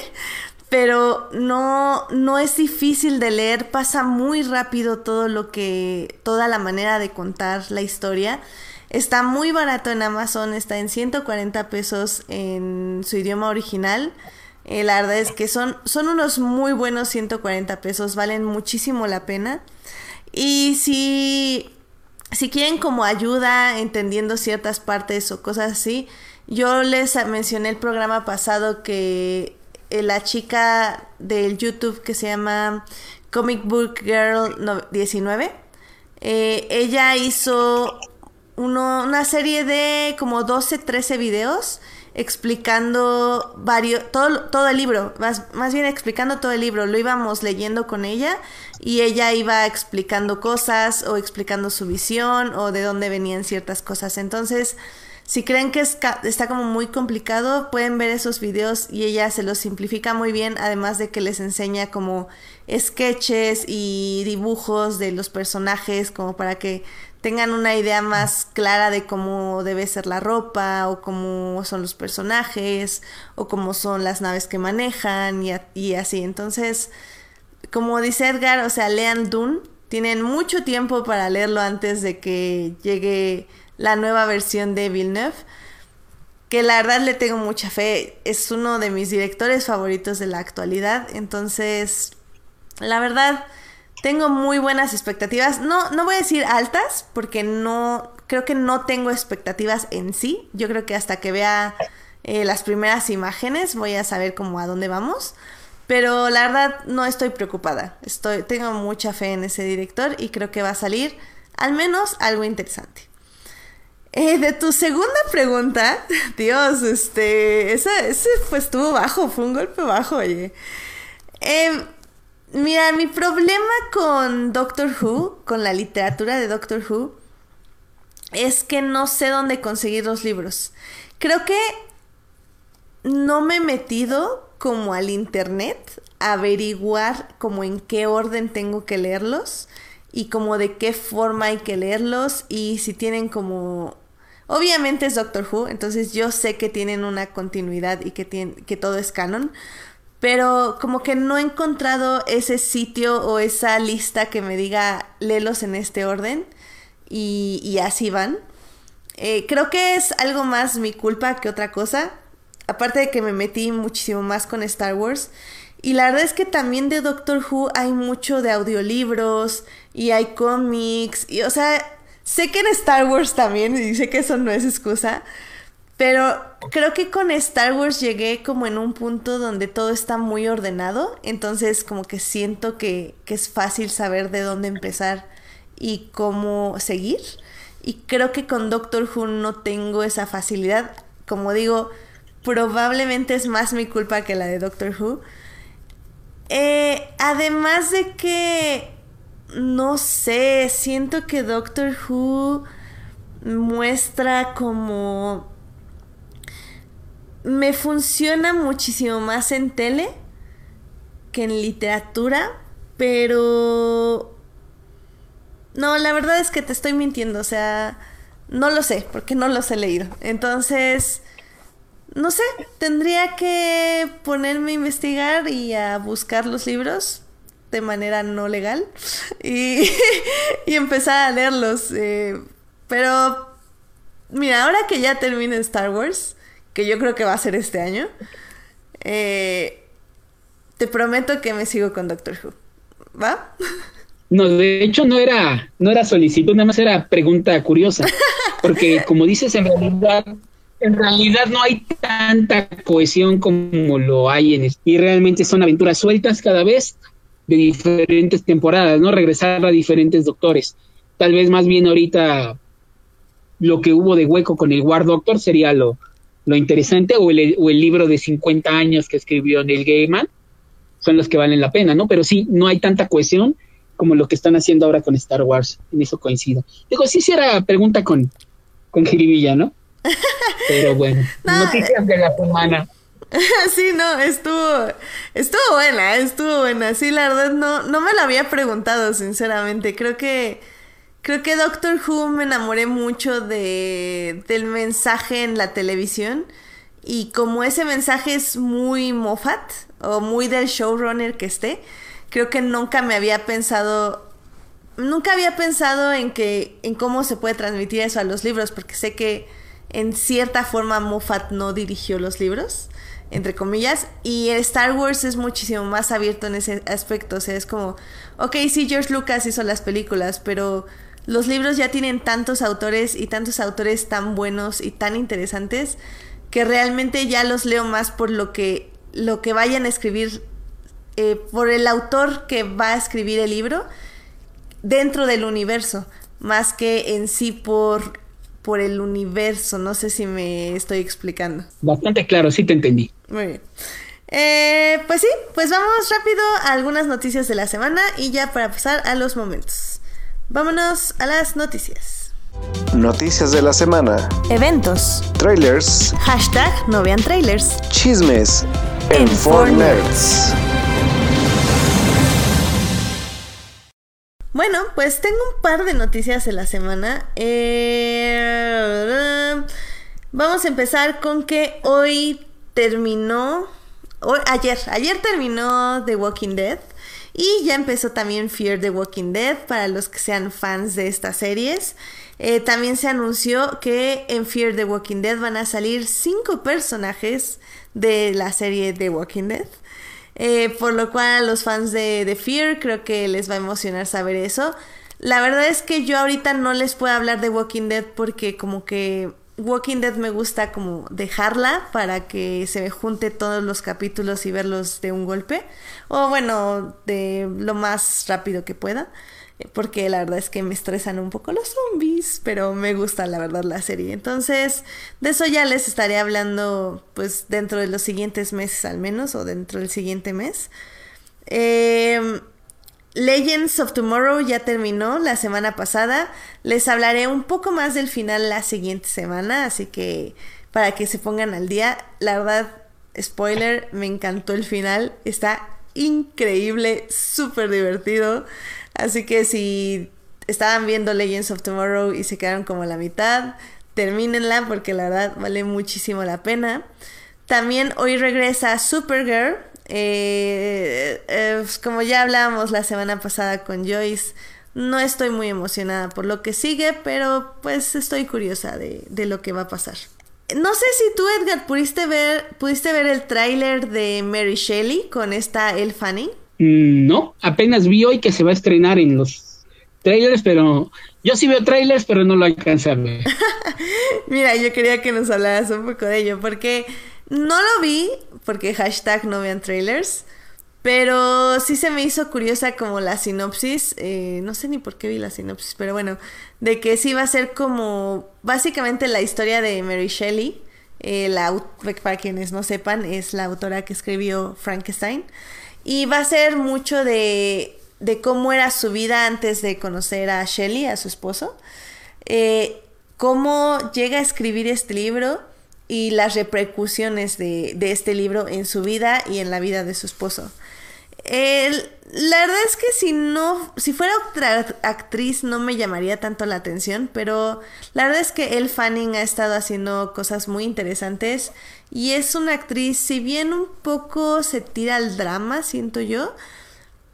pero no, no es difícil de leer, pasa muy rápido todo lo que, toda la manera de contar la historia. Está muy barato en Amazon, está en 140 pesos en su idioma original. Eh, la verdad es que son, son unos muy buenos 140 pesos, valen muchísimo la pena. Y si, si quieren como ayuda entendiendo ciertas partes o cosas así, yo les mencioné el programa pasado que eh, la chica del YouTube que se llama Comic Book Girl 19, eh, ella hizo una serie de como 12, 13 videos explicando varios, todo, todo el libro, más, más bien explicando todo el libro, lo íbamos leyendo con ella y ella iba explicando cosas o explicando su visión o de dónde venían ciertas cosas. Entonces, si creen que está como muy complicado, pueden ver esos videos y ella se los simplifica muy bien, además de que les enseña como sketches y dibujos de los personajes, como para que tengan una idea más clara de cómo debe ser la ropa o cómo son los personajes o cómo son las naves que manejan y, así. Entonces, como dice Edgar, o sea, lean Dune, tienen mucho tiempo para leerlo antes de que llegue la nueva versión de Villeneuve, que la verdad le tengo mucha fe, es uno de mis directores favoritos de la actualidad, entonces, la verdad tengo muy buenas expectativas. No, no voy a decir altas, porque no, creo que no tengo expectativas en sí. Yo creo que hasta que vea eh, las primeras imágenes voy a saber cómo a dónde vamos. Pero la verdad no estoy preocupada. Estoy, tengo mucha fe en ese director y creo que va a salir al menos algo interesante. Eh, de tu segunda pregunta, Dios, este, ese, ese pues estuvo bajo, fue un golpe bajo, oye. Eh, Mira, mi problema con Doctor Who, con la literatura de Doctor Who, es que no sé dónde conseguir los libros. Creo que no me he metido como al internet a averiguar como en qué orden tengo que leerlos y como de qué forma hay que leerlos y si tienen como obviamente es Doctor Who, entonces yo sé que tienen una continuidad y que que todo es canon, pero como que no he encontrado ese sitio o esa lista que me diga léelos en este orden y, así van. Eh, creo que es algo más mi culpa que otra cosa. Aparte de que me metí muchísimo más con Star Wars. Y la verdad es que también de Doctor Who hay mucho de audiolibros y hay cómics. Y o sea, sé que en Star Wars también, y sé que eso no es excusa. Pero creo que con Star Wars llegué como en un punto donde todo está muy ordenado, entonces como que siento que, es fácil saber de dónde empezar y cómo seguir. Y creo que con Doctor Who no tengo esa facilidad. Como digo, probablemente es más mi culpa que la de Doctor Who. Eh, además de que, no sé, siento que Doctor Who muestra como... Me funciona muchísimo más en tele que en literatura, pero... No, la verdad es que te estoy mintiendo, o sea, no lo sé, porque no los he leído. Entonces, no sé, tendría que ponerme a investigar y a buscar los libros de manera no legal y, y empezar a leerlos. Eh, pero, mira, ahora que ya termine Star Wars, que yo creo que va a ser este año, eh, te prometo que me sigo con Doctor Who. ¿Va? No, de hecho no era, no era solicitud, nada más era pregunta curiosa. Porque como dices, en realidad, en realidad no hay tanta cohesión como lo hay en y realmente son aventuras sueltas cada vez de diferentes temporadas, ¿no? Regresar a diferentes doctores. Tal vez más bien ahorita lo que hubo de hueco con el War Doctor sería lo, lo interesante, o el, o el libro de 50 años que escribió Neil Gaiman, son los que valen la pena, ¿no? Pero sí, no hay tanta cohesión como lo que están haciendo ahora con Star Wars, en eso coincido. Digo, sí, sí era pregunta con, con Jiribilla, ¿no? Pero bueno, noticias de la semana. Sí, no, estuvo, estuvo buena, estuvo buena. Sí, la verdad no, no me lo había preguntado, sinceramente. Creo que, creo que Doctor Who me enamoré mucho de, del mensaje en la televisión. Y como ese mensaje es muy Moffat, o muy del showrunner que esté, creo que nunca me había pensado, nunca había pensado en que, en cómo se puede transmitir eso a los libros, porque sé que en cierta forma Moffat no dirigió los libros, entre comillas, y Star Wars es muchísimo más abierto en ese aspecto, o sea, es como, ok, sí, George Lucas hizo las películas, pero los libros ya tienen tantos autores y tantos autores tan buenos y tan interesantes que realmente ya los leo más por lo que lo que vayan a escribir eh, por el autor que va a escribir el libro dentro del universo, más que en sí por, por el universo. No sé si me estoy explicando. Bastante claro, sí te entendí. Muy bien. Eh, pues sí, pues vamos rápido a algunas noticias de la semana y ya para pasar a los momentos. Vámonos a las noticias. Noticias de la semana. Eventos. Trailers. Hashtag no vean trailers. Chismes. En, en Nerds. Bueno, pues tengo un par de noticias de la semana. Eh, vamos a empezar con que hoy terminó, ayer, ayer terminó The Walking Dead y ya empezó también Fear the Walking Dead para los que sean fans de estas series. Eh, también se anunció que en Fear the Walking Dead van a salir cinco personajes de la serie The Walking Dead. Eh, por lo cual a los fans de, The Fear creo que les va a emocionar saber eso. La verdad es que yo ahorita no les puedo hablar de Walking Dead porque como que Walking Dead me gusta como dejarla para que se junte todos los capítulos y verlos de un golpe. O bueno, de lo más rápido que pueda porque la verdad es que me estresan un poco los zombies, pero me gusta la verdad la serie. Entonces, de eso ya les estaré hablando pues dentro de los siguientes meses al menos, o dentro del siguiente mes. Em, Legends of Tomorrow ya terminó la semana pasada. Les hablaré un poco más del final la siguiente semana, así que para que se pongan al día. La verdad, spoiler, me encantó el final. Está increíble, súper divertido. Así que si estaban viendo Legends of Tomorrow y se quedaron como a la mitad, termínenla porque la verdad vale muchísimo la pena. También hoy regresa Supergirl. Eh, eh, pues como ya hablábamos la semana pasada con Joyce, no estoy muy emocionada por lo que sigue, pero pues estoy curiosa de, de lo que va a pasar. No sé si tú, Edgar, pudiste ver, pudiste ver el tráiler de Mary Shelley con esta El Fanning. Mm, no, apenas vi hoy que se va a estrenar en los trailers, pero yo sí veo trailers, pero no lo alcancé a ver. Mira, yo quería que nos hablaras un poco de ello, porque no lo vi, porque hashtag no vean trailers, pero sí se me hizo curiosa como la sinopsis, eh, no sé ni por qué vi la sinopsis, pero bueno, de que sí va a ser como básicamente la historia de Mary Shelley, eh, la, para quienes no sepan, es la autora que escribió Frankenstein. Y va a ser mucho de, de cómo era su vida antes de conocer a Shelley, a su esposo. Eh, cómo llega a escribir este libro y las repercusiones de, de, este libro en su vida y en la vida de su esposo. La verdad es que si no, si fuera otra actriz no me llamaría tanto la atención, pero la verdad es que Elle Fanning ha estado haciendo cosas muy interesantes y es una actriz, si bien un poco se tira al drama, siento yo,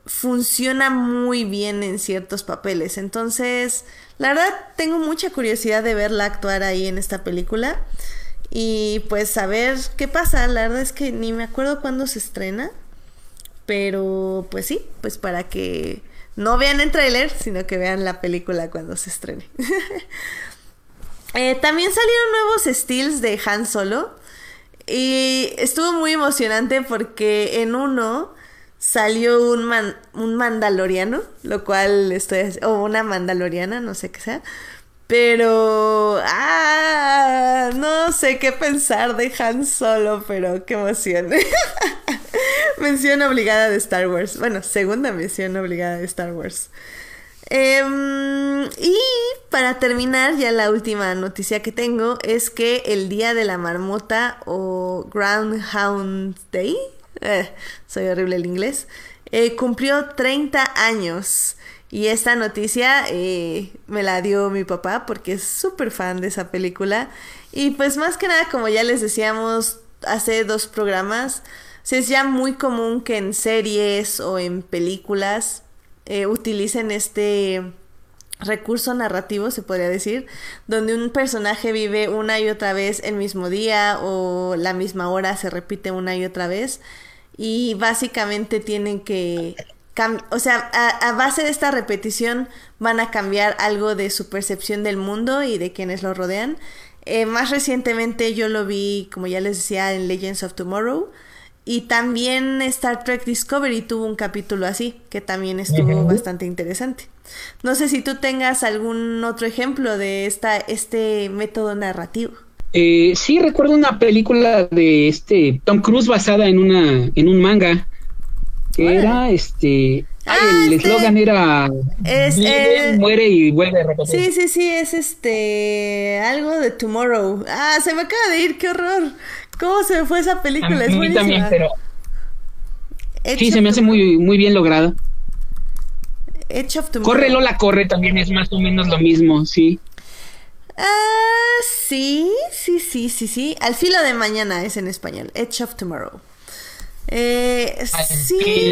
funciona muy bien en ciertos papeles. Entonces, la verdad tengo mucha curiosidad de verla actuar ahí en esta película y pues saber qué pasa. La verdad es que ni me acuerdo cuándo se estrena. Pero pues sí, pues para que no vean el tráiler, sino que vean la película cuando se estrene. eh, también salieron nuevos stills de Han Solo. Y estuvo muy emocionante porque en uno salió un, man, un mandaloriano, lo cual estoy... o una mandaloriana, no sé qué sea. Pero... Ah, no sé qué pensar de Han Solo, pero qué emoción. mención obligada de Star Wars. Bueno, segunda mención obligada de Star Wars. Eh, y para terminar, ya la última noticia que tengo es que el día de la marmota o Groundhound Day, eh, soy horrible el inglés, eh, cumplió 30 años. Y esta noticia eh, me la dio mi papá porque es súper fan de esa película. Y pues más que nada, como ya les decíamos hace dos programas, es ya muy común que en series o en películas eh, utilicen este recurso narrativo, se podría decir, donde un personaje vive una y otra vez el mismo día o la misma hora se repite una y otra vez y básicamente tienen que o sea, a, a, base de esta repetición van a cambiar algo de su percepción del mundo y de quienes lo rodean. Eh, más recientemente yo lo vi, como ya les decía, en Legends of Tomorrow. Y también Star Trek Discovery tuvo un capítulo así, que también estuvo bastante interesante. No sé si tú tengas algún otro ejemplo de esta, este método narrativo. Eh, sí, recuerdo una película de este Tom Cruise basada en una en un manga que era este ah, el este eslogan era es, muere y vuelve a repetir. Sí, sí, sí, es este algo de Tomorrow. Ah, se me acaba de ir, qué horror. ¿Cómo se fue esa película? A mí también, pero. sí, se me hace muy, muy bien lograda. Edge of Corre Lola Corre también es más o menos lo mismo, sí. Ah, sí, sí, sí, sí, sí. Al filo de mañana es en español. Edge of Tomorrow. Eh, sí,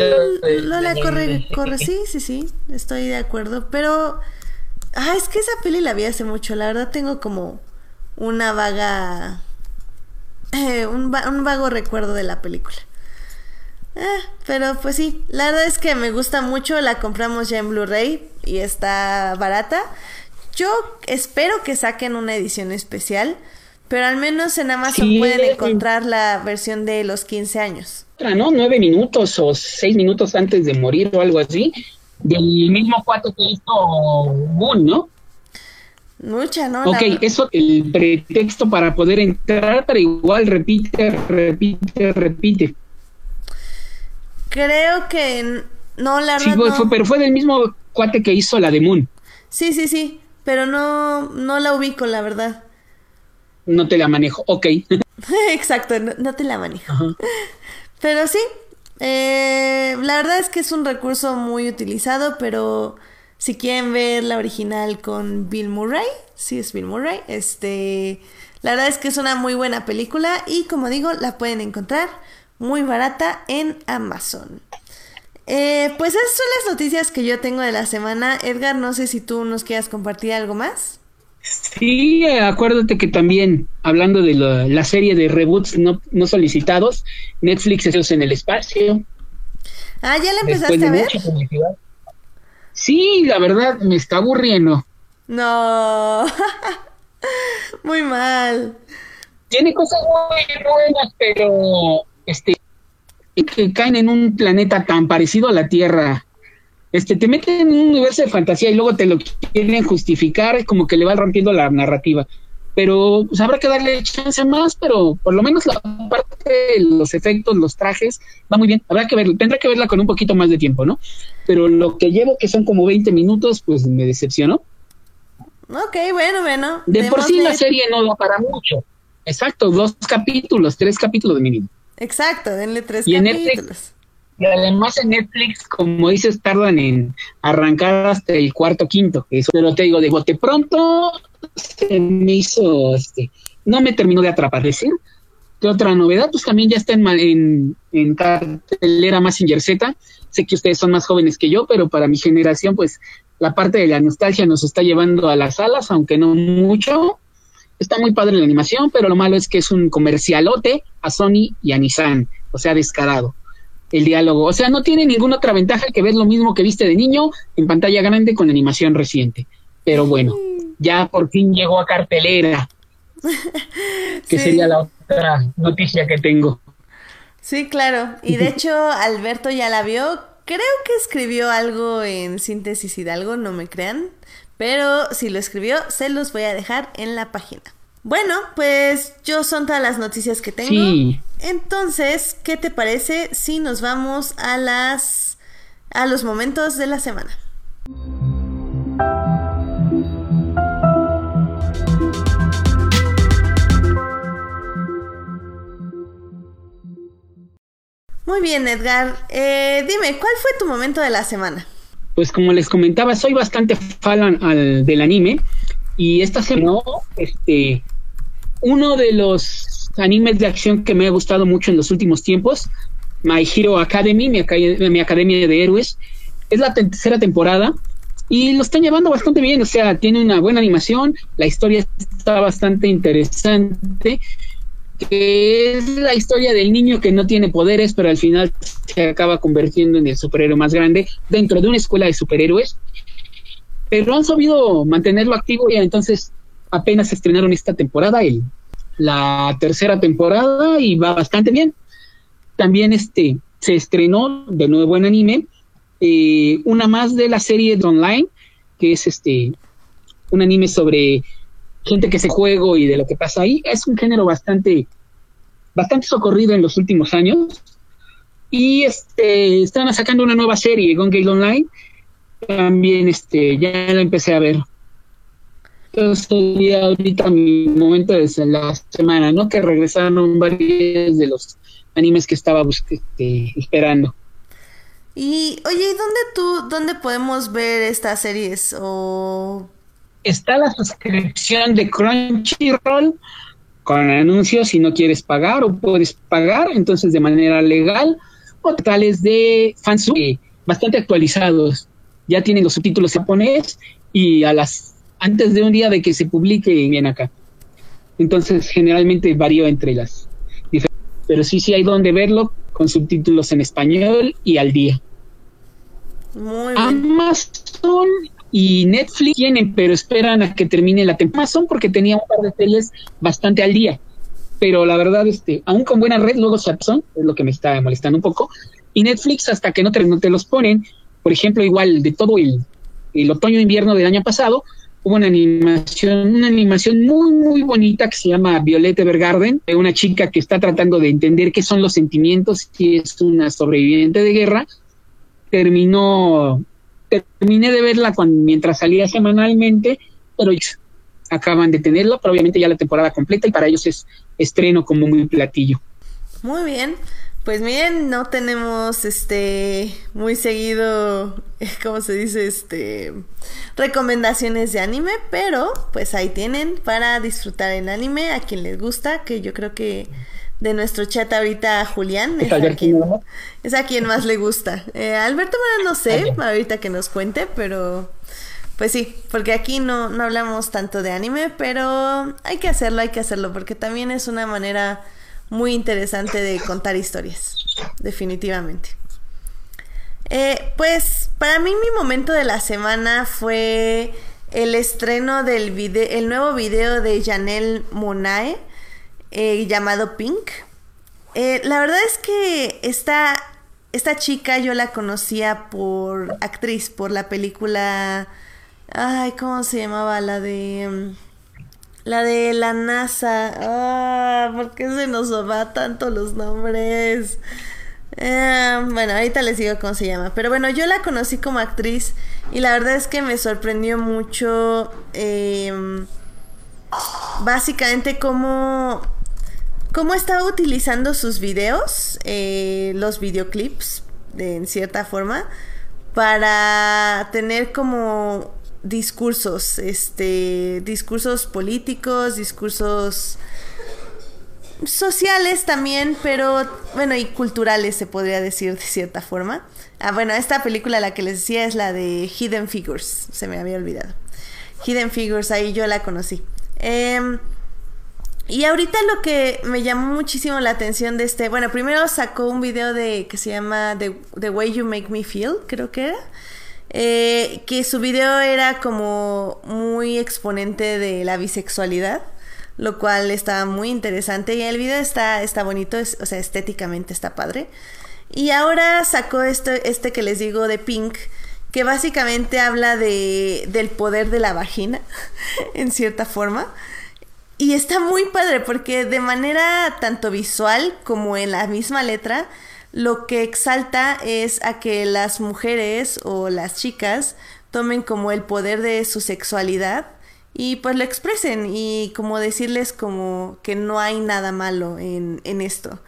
Lola corre, corre, sí, sí, sí, estoy de acuerdo, pero ah, es que esa peli la vi hace mucho, la verdad tengo como una vaga eh, un, un, vago recuerdo de la película. Eh, pero pues sí, la verdad es que me gusta mucho, la compramos ya en Blu-ray y está barata. Yo espero que saquen una edición especial, pero al menos en Amazon pueden encontrar la versión de los 15 años. ¿No? Nueve minutos o seis minutos antes de morir o algo así, del mismo cuate que hizo Moon, ¿no? Mucha, ¿no? Ok, eso el pretexto para poder entrar, pero igual repite, repite, repite. Creo que no, la sí, fue, pero fue del mismo cuate que hizo la de Moon. Sí, sí, sí, pero no, no la ubico, la verdad. No te la manejo, ok. Exacto, no, te la manejo. Pero sí, eh, la verdad es que es un recurso muy utilizado, pero si quieren ver la original con Bill Murray, sí es Bill Murray, este, la verdad es que es una muy buena película y como digo, la pueden encontrar muy barata en Amazon. Eh, pues esas son las noticias que yo tengo de la semana. Edgar, no sé si tú nos quieras compartir algo más. Sí, acuérdate que también, hablando de la, serie de reboots no, no solicitados, Netflix es en el espacio. Ah, ¿ya la empezaste a ver? Sí, la verdad, me está aburriendo. No, muy mal. Tiene cosas muy buenas, pero este que caen en un planeta tan parecido a la Tierra. Este, te meten en un universo de fantasía y luego te lo quieren justificar, como que le va rompiendo la narrativa. Pero pues, habrá que darle chance más, pero por lo menos la parte los efectos, los trajes, va muy bien. Habrá que verlo, tendrá que verla con un poquito más de tiempo, ¿no? Pero lo que llevo, que son como 20 minutos, pues me decepcionó. Ok, bueno, bueno. De por sí la serie no va para mucho. Exacto, dos capítulos, tres capítulos de mínimo. Exacto, denle tres y capítulos. En Netflix, y además en Netflix, como dices, tardan en arrancar hasta el cuarto, quinto. Eso, pero te digo, de bote pronto se me hizo, este, no me terminó de atrapar. Decir, ¿qué otra novedad? Pues también ya está en, en, en cartelera Massinger Z. Sé que ustedes son más jóvenes que yo, pero para mi generación, pues la parte de la nostalgia nos está llevando a las salas, aunque no mucho. Está muy padre la animación, pero lo malo es que es un comercialote a Sony y a Nissan, o sea, descarado el diálogo. O sea, no tiene ninguna otra ventaja que ver lo mismo que viste de niño en pantalla grande con animación reciente. Pero bueno, ya por fin llegó a cartelera, que sería la otra noticia que tengo. Sí, claro. Y de hecho, Alberto ya la vio. Creo que escribió algo en Síntesis Hidalgo, no me crean. Pero si lo escribió, se los voy a dejar en la página. Bueno, pues yo son todas las noticias que tengo. Sí. Entonces, ¿qué te parece si nos vamos a las a los momentos de la semana? Muy bien, Edgar. Eh, dime, ¿cuál fue tu momento de la semana? Pues como les comentaba, soy bastante fan del anime y esta semana, este, uno de los animes de acción que me ha gustado mucho en los últimos tiempos, My Hero Academy, mi, mi academia de héroes, es la tercera temporada y lo están llevando bastante bien, o sea, tiene una buena animación, la historia está bastante interesante es la historia del niño que no tiene poderes, pero al final se acaba convirtiendo en el superhéroe más grande dentro de una escuela de superhéroes. Pero han sabido mantenerlo activo y entonces apenas estrenaron esta temporada, el, la tercera temporada, y va bastante bien. También este se estrenó de nuevo en anime eh, una más de la serie de online, que es este un anime sobre gente que se juego y de lo que pasa ahí. Es un género bastante, bastante socorrido en los últimos años. Y este, están sacando una nueva serie, Gone Gale Online. También este, ya la empecé a ver. Entonces sería ahorita mi momento de la semana, ¿no? Que regresaron varios de los animes que estaba este, esperando. Y oye, ¿y dónde tú, dónde podemos ver estas series o está la suscripción de Crunchyroll con anuncios si no quieres pagar o puedes pagar, entonces de manera legal, o tales de fans bastante actualizados. Ya tienen los subtítulos japonés y a las antes de un día de que se publique bien acá. Entonces generalmente varío entre las pero sí sí hay donde verlo con subtítulos en español y al día. Muy. Amazon y Netflix tienen, pero esperan a que termine la temporada. Son porque tenía un par de series bastante al día. Pero la verdad, este, aún con buena red, luego se es lo que me está molestando un poco. Y Netflix, hasta que no te, no te los ponen, por ejemplo, igual de todo el, el otoño-invierno del año pasado, hubo una animación, una animación muy, muy bonita que se llama Violeta Evergarden, de una chica que está tratando de entender qué son los sentimientos y es una sobreviviente de guerra. Terminó terminé de verla cuando, mientras salía semanalmente, pero acaban de tenerla, pero obviamente ya la temporada completa y para ellos es estreno como muy platillo. Muy bien. Pues miren, no tenemos este muy seguido, ¿cómo se dice? Este recomendaciones de anime, pero pues ahí tienen para disfrutar el anime a quien les gusta, que yo creo que de nuestro chat ahorita Julián. Es, a quien, es a quien más le gusta. Eh, Alberto, bueno, no sé, ahorita que nos cuente, pero pues sí, porque aquí no, no hablamos tanto de anime, pero hay que hacerlo, hay que hacerlo, porque también es una manera muy interesante de contar historias, definitivamente. Eh, pues para mí mi momento de la semana fue el estreno del video, el nuevo video de Janelle Monae eh, llamado Pink. Eh, la verdad es que esta, esta chica yo la conocía por actriz, por la película... Ay, ¿cómo se llamaba? La de... La de la NASA. Ah, ¿por qué se nos va tanto los nombres? Eh, bueno, ahorita les digo cómo se llama. Pero bueno, yo la conocí como actriz y la verdad es que me sorprendió mucho. Em, básicamente cómo, cómo estaba utilizando sus videos, eh, los videoclips, de, en cierta forma, para tener como discursos, este, discursos políticos, discursos sociales también, pero bueno, y culturales se podría decir de cierta forma. Ah, bueno, esta película la que les decía es la de Hidden Figures, se me había olvidado. Hidden Figures, ahí yo la conocí. Em, y ahorita lo que me llamó muchísimo la atención de este, bueno, primero sacó un video de que se llama The, The Way You Make Me Feel, creo que era. Eh, que su video era como muy exponente de la bisexualidad, lo cual estaba muy interesante y el video está, está bonito, o sea, estéticamente está padre. Y ahora sacó este, este que les digo de Pink, que básicamente habla de, del poder de la vagina, en cierta forma. Y está muy padre porque de manera tanto visual como en la misma letra, lo que exalta es a que las mujeres o las chicas tomen como el poder de su sexualidad y pues lo expresen y como decirles como que no hay nada malo en, en esto.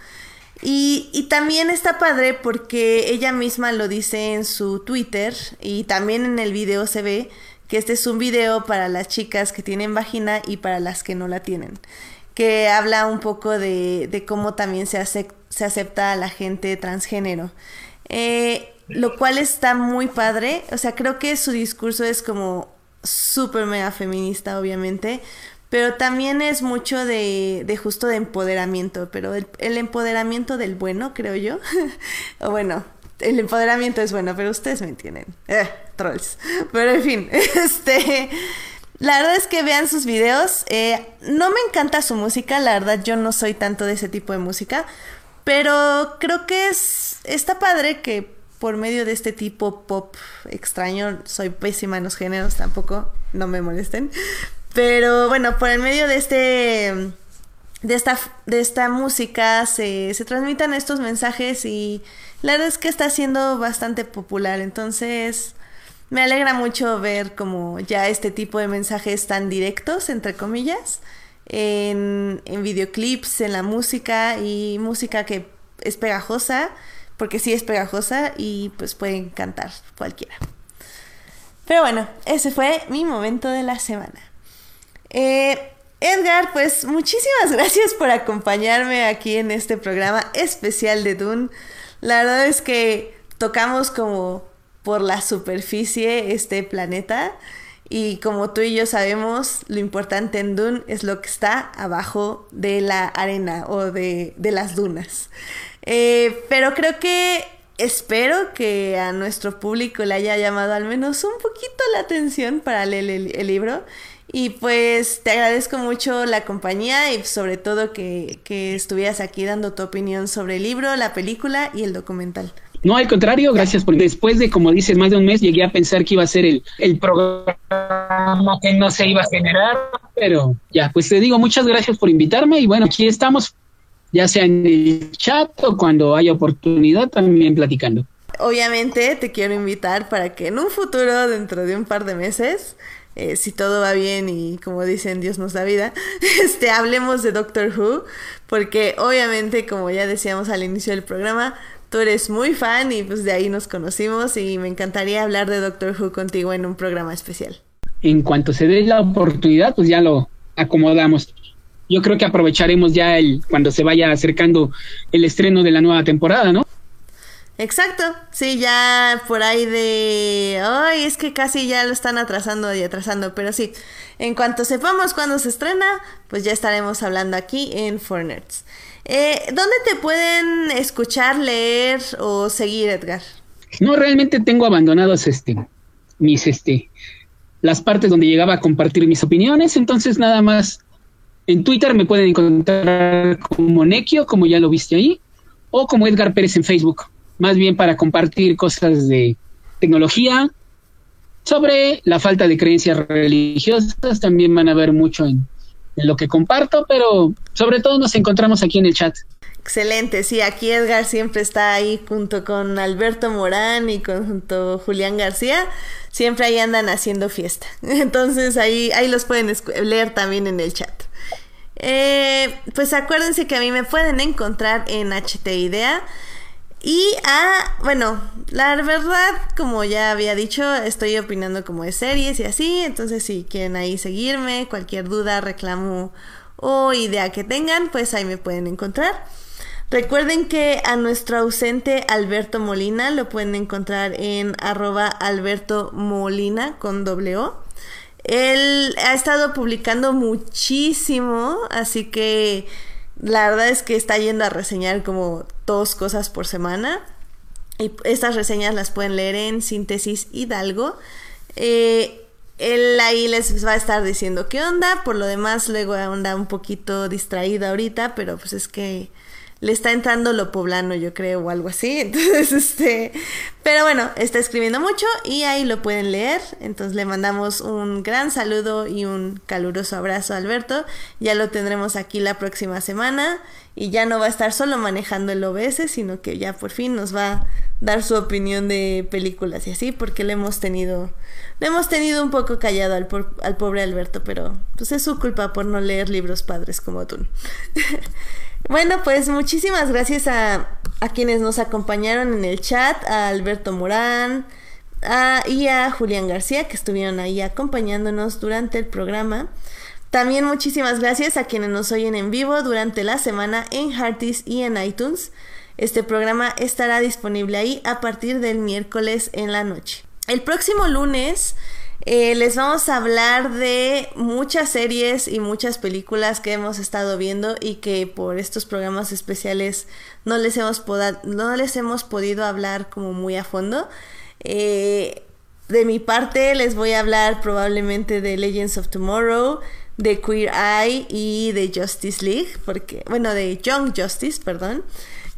Y, y, también está padre porque ella misma lo dice en su Twitter y también en el video se ve que este es un video para las chicas que tienen vagina y para las que no la tienen, que habla un poco de, de cómo también se se acepta a la gente transgénero. Eh, lo cual está muy padre. O sea, creo que su discurso es como súper mega feminista, obviamente. Pero también es mucho de, de justo de empoderamiento. Pero el, empoderamiento del bueno, creo yo. o bueno, el empoderamiento es bueno, pero ustedes me entienden. Eh, trolls. Pero en fin, este. La verdad es que vean sus videos. Eh, no me encanta su música, la verdad yo no soy tanto de ese tipo de música. Pero creo que es está padre que por medio de este tipo pop extraño, soy pésima en los géneros tampoco, no me molesten. Pero bueno, por el medio de este de esta de esta música se, se transmitan estos mensajes y la verdad es que está siendo bastante popular, entonces me alegra mucho ver como ya este tipo de mensajes tan directos, entre comillas, en, en videoclips, en la música y música que es pegajosa, porque sí es pegajosa y pues pueden cantar cualquiera. Pero bueno, ese fue mi momento de la semana. Eh, Edgar, pues muchísimas gracias por acompañarme aquí en este programa especial de Dune. La verdad es que tocamos como por la superficie este planeta y como tú y yo sabemos, lo importante en Dune es lo que está abajo de la arena o de, las dunas. Eh, pero creo que espero que a nuestro público le haya llamado al menos un poquito la atención para leer el, libro. Y pues te agradezco mucho la compañía y sobre todo que, que estuvieras aquí dando tu opinión sobre el libro, la película y el documental. No, al contrario, gracias por después de, como dices, más de un mes llegué a pensar que iba a ser el, el programa que no se iba a generar, pero ya, pues te digo, muchas gracias por invitarme y bueno, aquí estamos, ya sea en el chat o cuando haya oportunidad también platicando. Obviamente te quiero invitar para que en un futuro, dentro de un par de meses, eh, si todo va bien y como dicen Dios nos da vida, este, hablemos de Doctor Who, porque obviamente, como ya decíamos al inicio del programa, tú eres muy fan y pues de ahí nos conocimos y me encantaría hablar de Doctor Who contigo en un programa especial. En cuanto se dé la oportunidad, pues ya lo acomodamos. Yo creo que aprovecharemos ya el cuando se vaya acercando el estreno de la nueva temporada, ¿no? Exacto, sí, ya por ahí de... Ay, es que casi ya lo están atrasando y atrasando, pero sí, en cuanto sepamos cuándo se estrena, pues ya estaremos hablando aquí en Nerds. Eh, ¿Dónde te pueden escuchar, leer o seguir, Edgar? No, realmente tengo abandonados este, mis, este, las partes donde llegaba a compartir mis opiniones, entonces nada más en Twitter me pueden encontrar como Nequio, como ya lo viste ahí, o como Edgar Pérez en Facebook, más bien para compartir cosas de tecnología, sobre la falta de creencias religiosas, también van a ver mucho en, lo que comparto, pero sobre todo nos encontramos aquí en el chat. Excelente, sí, aquí Edgar siempre está ahí junto con Alberto Morán y con, junto Julián García, siempre ahí andan haciendo fiesta. Entonces ahí, ahí los pueden leer también en el chat. Eh, pues acuérdense que a mí me pueden encontrar en HT Idea. Y a, bueno, la verdad, como ya había dicho, estoy opinando como de series y así. Entonces, si quieren ahí seguirme, cualquier duda, reclamo o idea que tengan, pues ahí me pueden encontrar. Recuerden que a nuestro ausente Alberto Molina lo pueden encontrar en arroba Alberto Molina con doble O. Él ha estado publicando muchísimo, así que la verdad es que está yendo a reseñar como dos cosas por semana. Y estas reseñas las pueden leer en Síntesis Hidalgo. Eh, él ahí les va a estar diciendo qué onda. Por lo demás, luego anda un poquito distraída ahorita, pero pues es que le está entrando lo poblano, yo creo, o algo así. Entonces, este, pero bueno, está escribiendo mucho y ahí lo pueden leer. Entonces le mandamos un gran saludo y un caluroso abrazo a Alberto. Ya lo tendremos aquí la próxima semana y ya no va a estar solo manejando el OBS, sino que ya por fin nos va a dar su opinión de películas y así, porque le hemos tenido, le hemos tenido un poco callado al, al pobre Alberto, pero pues es su culpa por no leer libros padres como tú. Bueno, pues muchísimas gracias a, quienes nos acompañaron en el chat, a Alberto Morán y a Julián García, que estuvieron ahí acompañándonos durante el programa. También muchísimas gracias a quienes nos oyen en vivo durante la semana en Hearties y en iTunes. Este programa estará disponible ahí a partir del miércoles en la noche. El próximo lunes eh, les vamos a hablar de muchas series y muchas películas que hemos estado viendo y que por estos programas especiales no les hemos, no les hemos podido hablar como muy a fondo. Eh, de mi parte les voy a hablar probablemente de Legends of Tomorrow, de Queer Eye y de Justice League, porque, bueno, de Young Justice, perdón.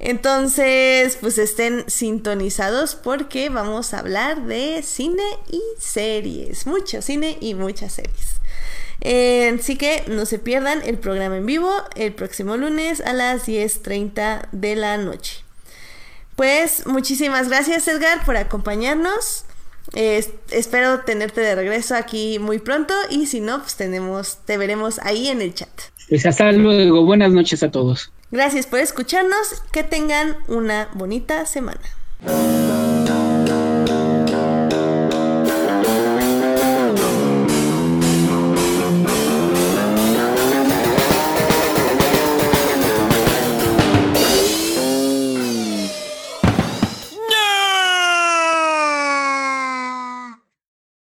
Entonces, pues estén sintonizados porque vamos a hablar de cine y series. Mucho cine y muchas series. Eh, así que no se pierdan el programa en vivo el próximo lunes a las 10.30 de la noche. Pues muchísimas gracias Edgar por acompañarnos. espero tenerte de regreso aquí muy pronto y si no, pues tenemos, te veremos ahí en el chat. Pues hasta luego, buenas noches a todos. Gracias por escucharnos, que tengan una bonita semana.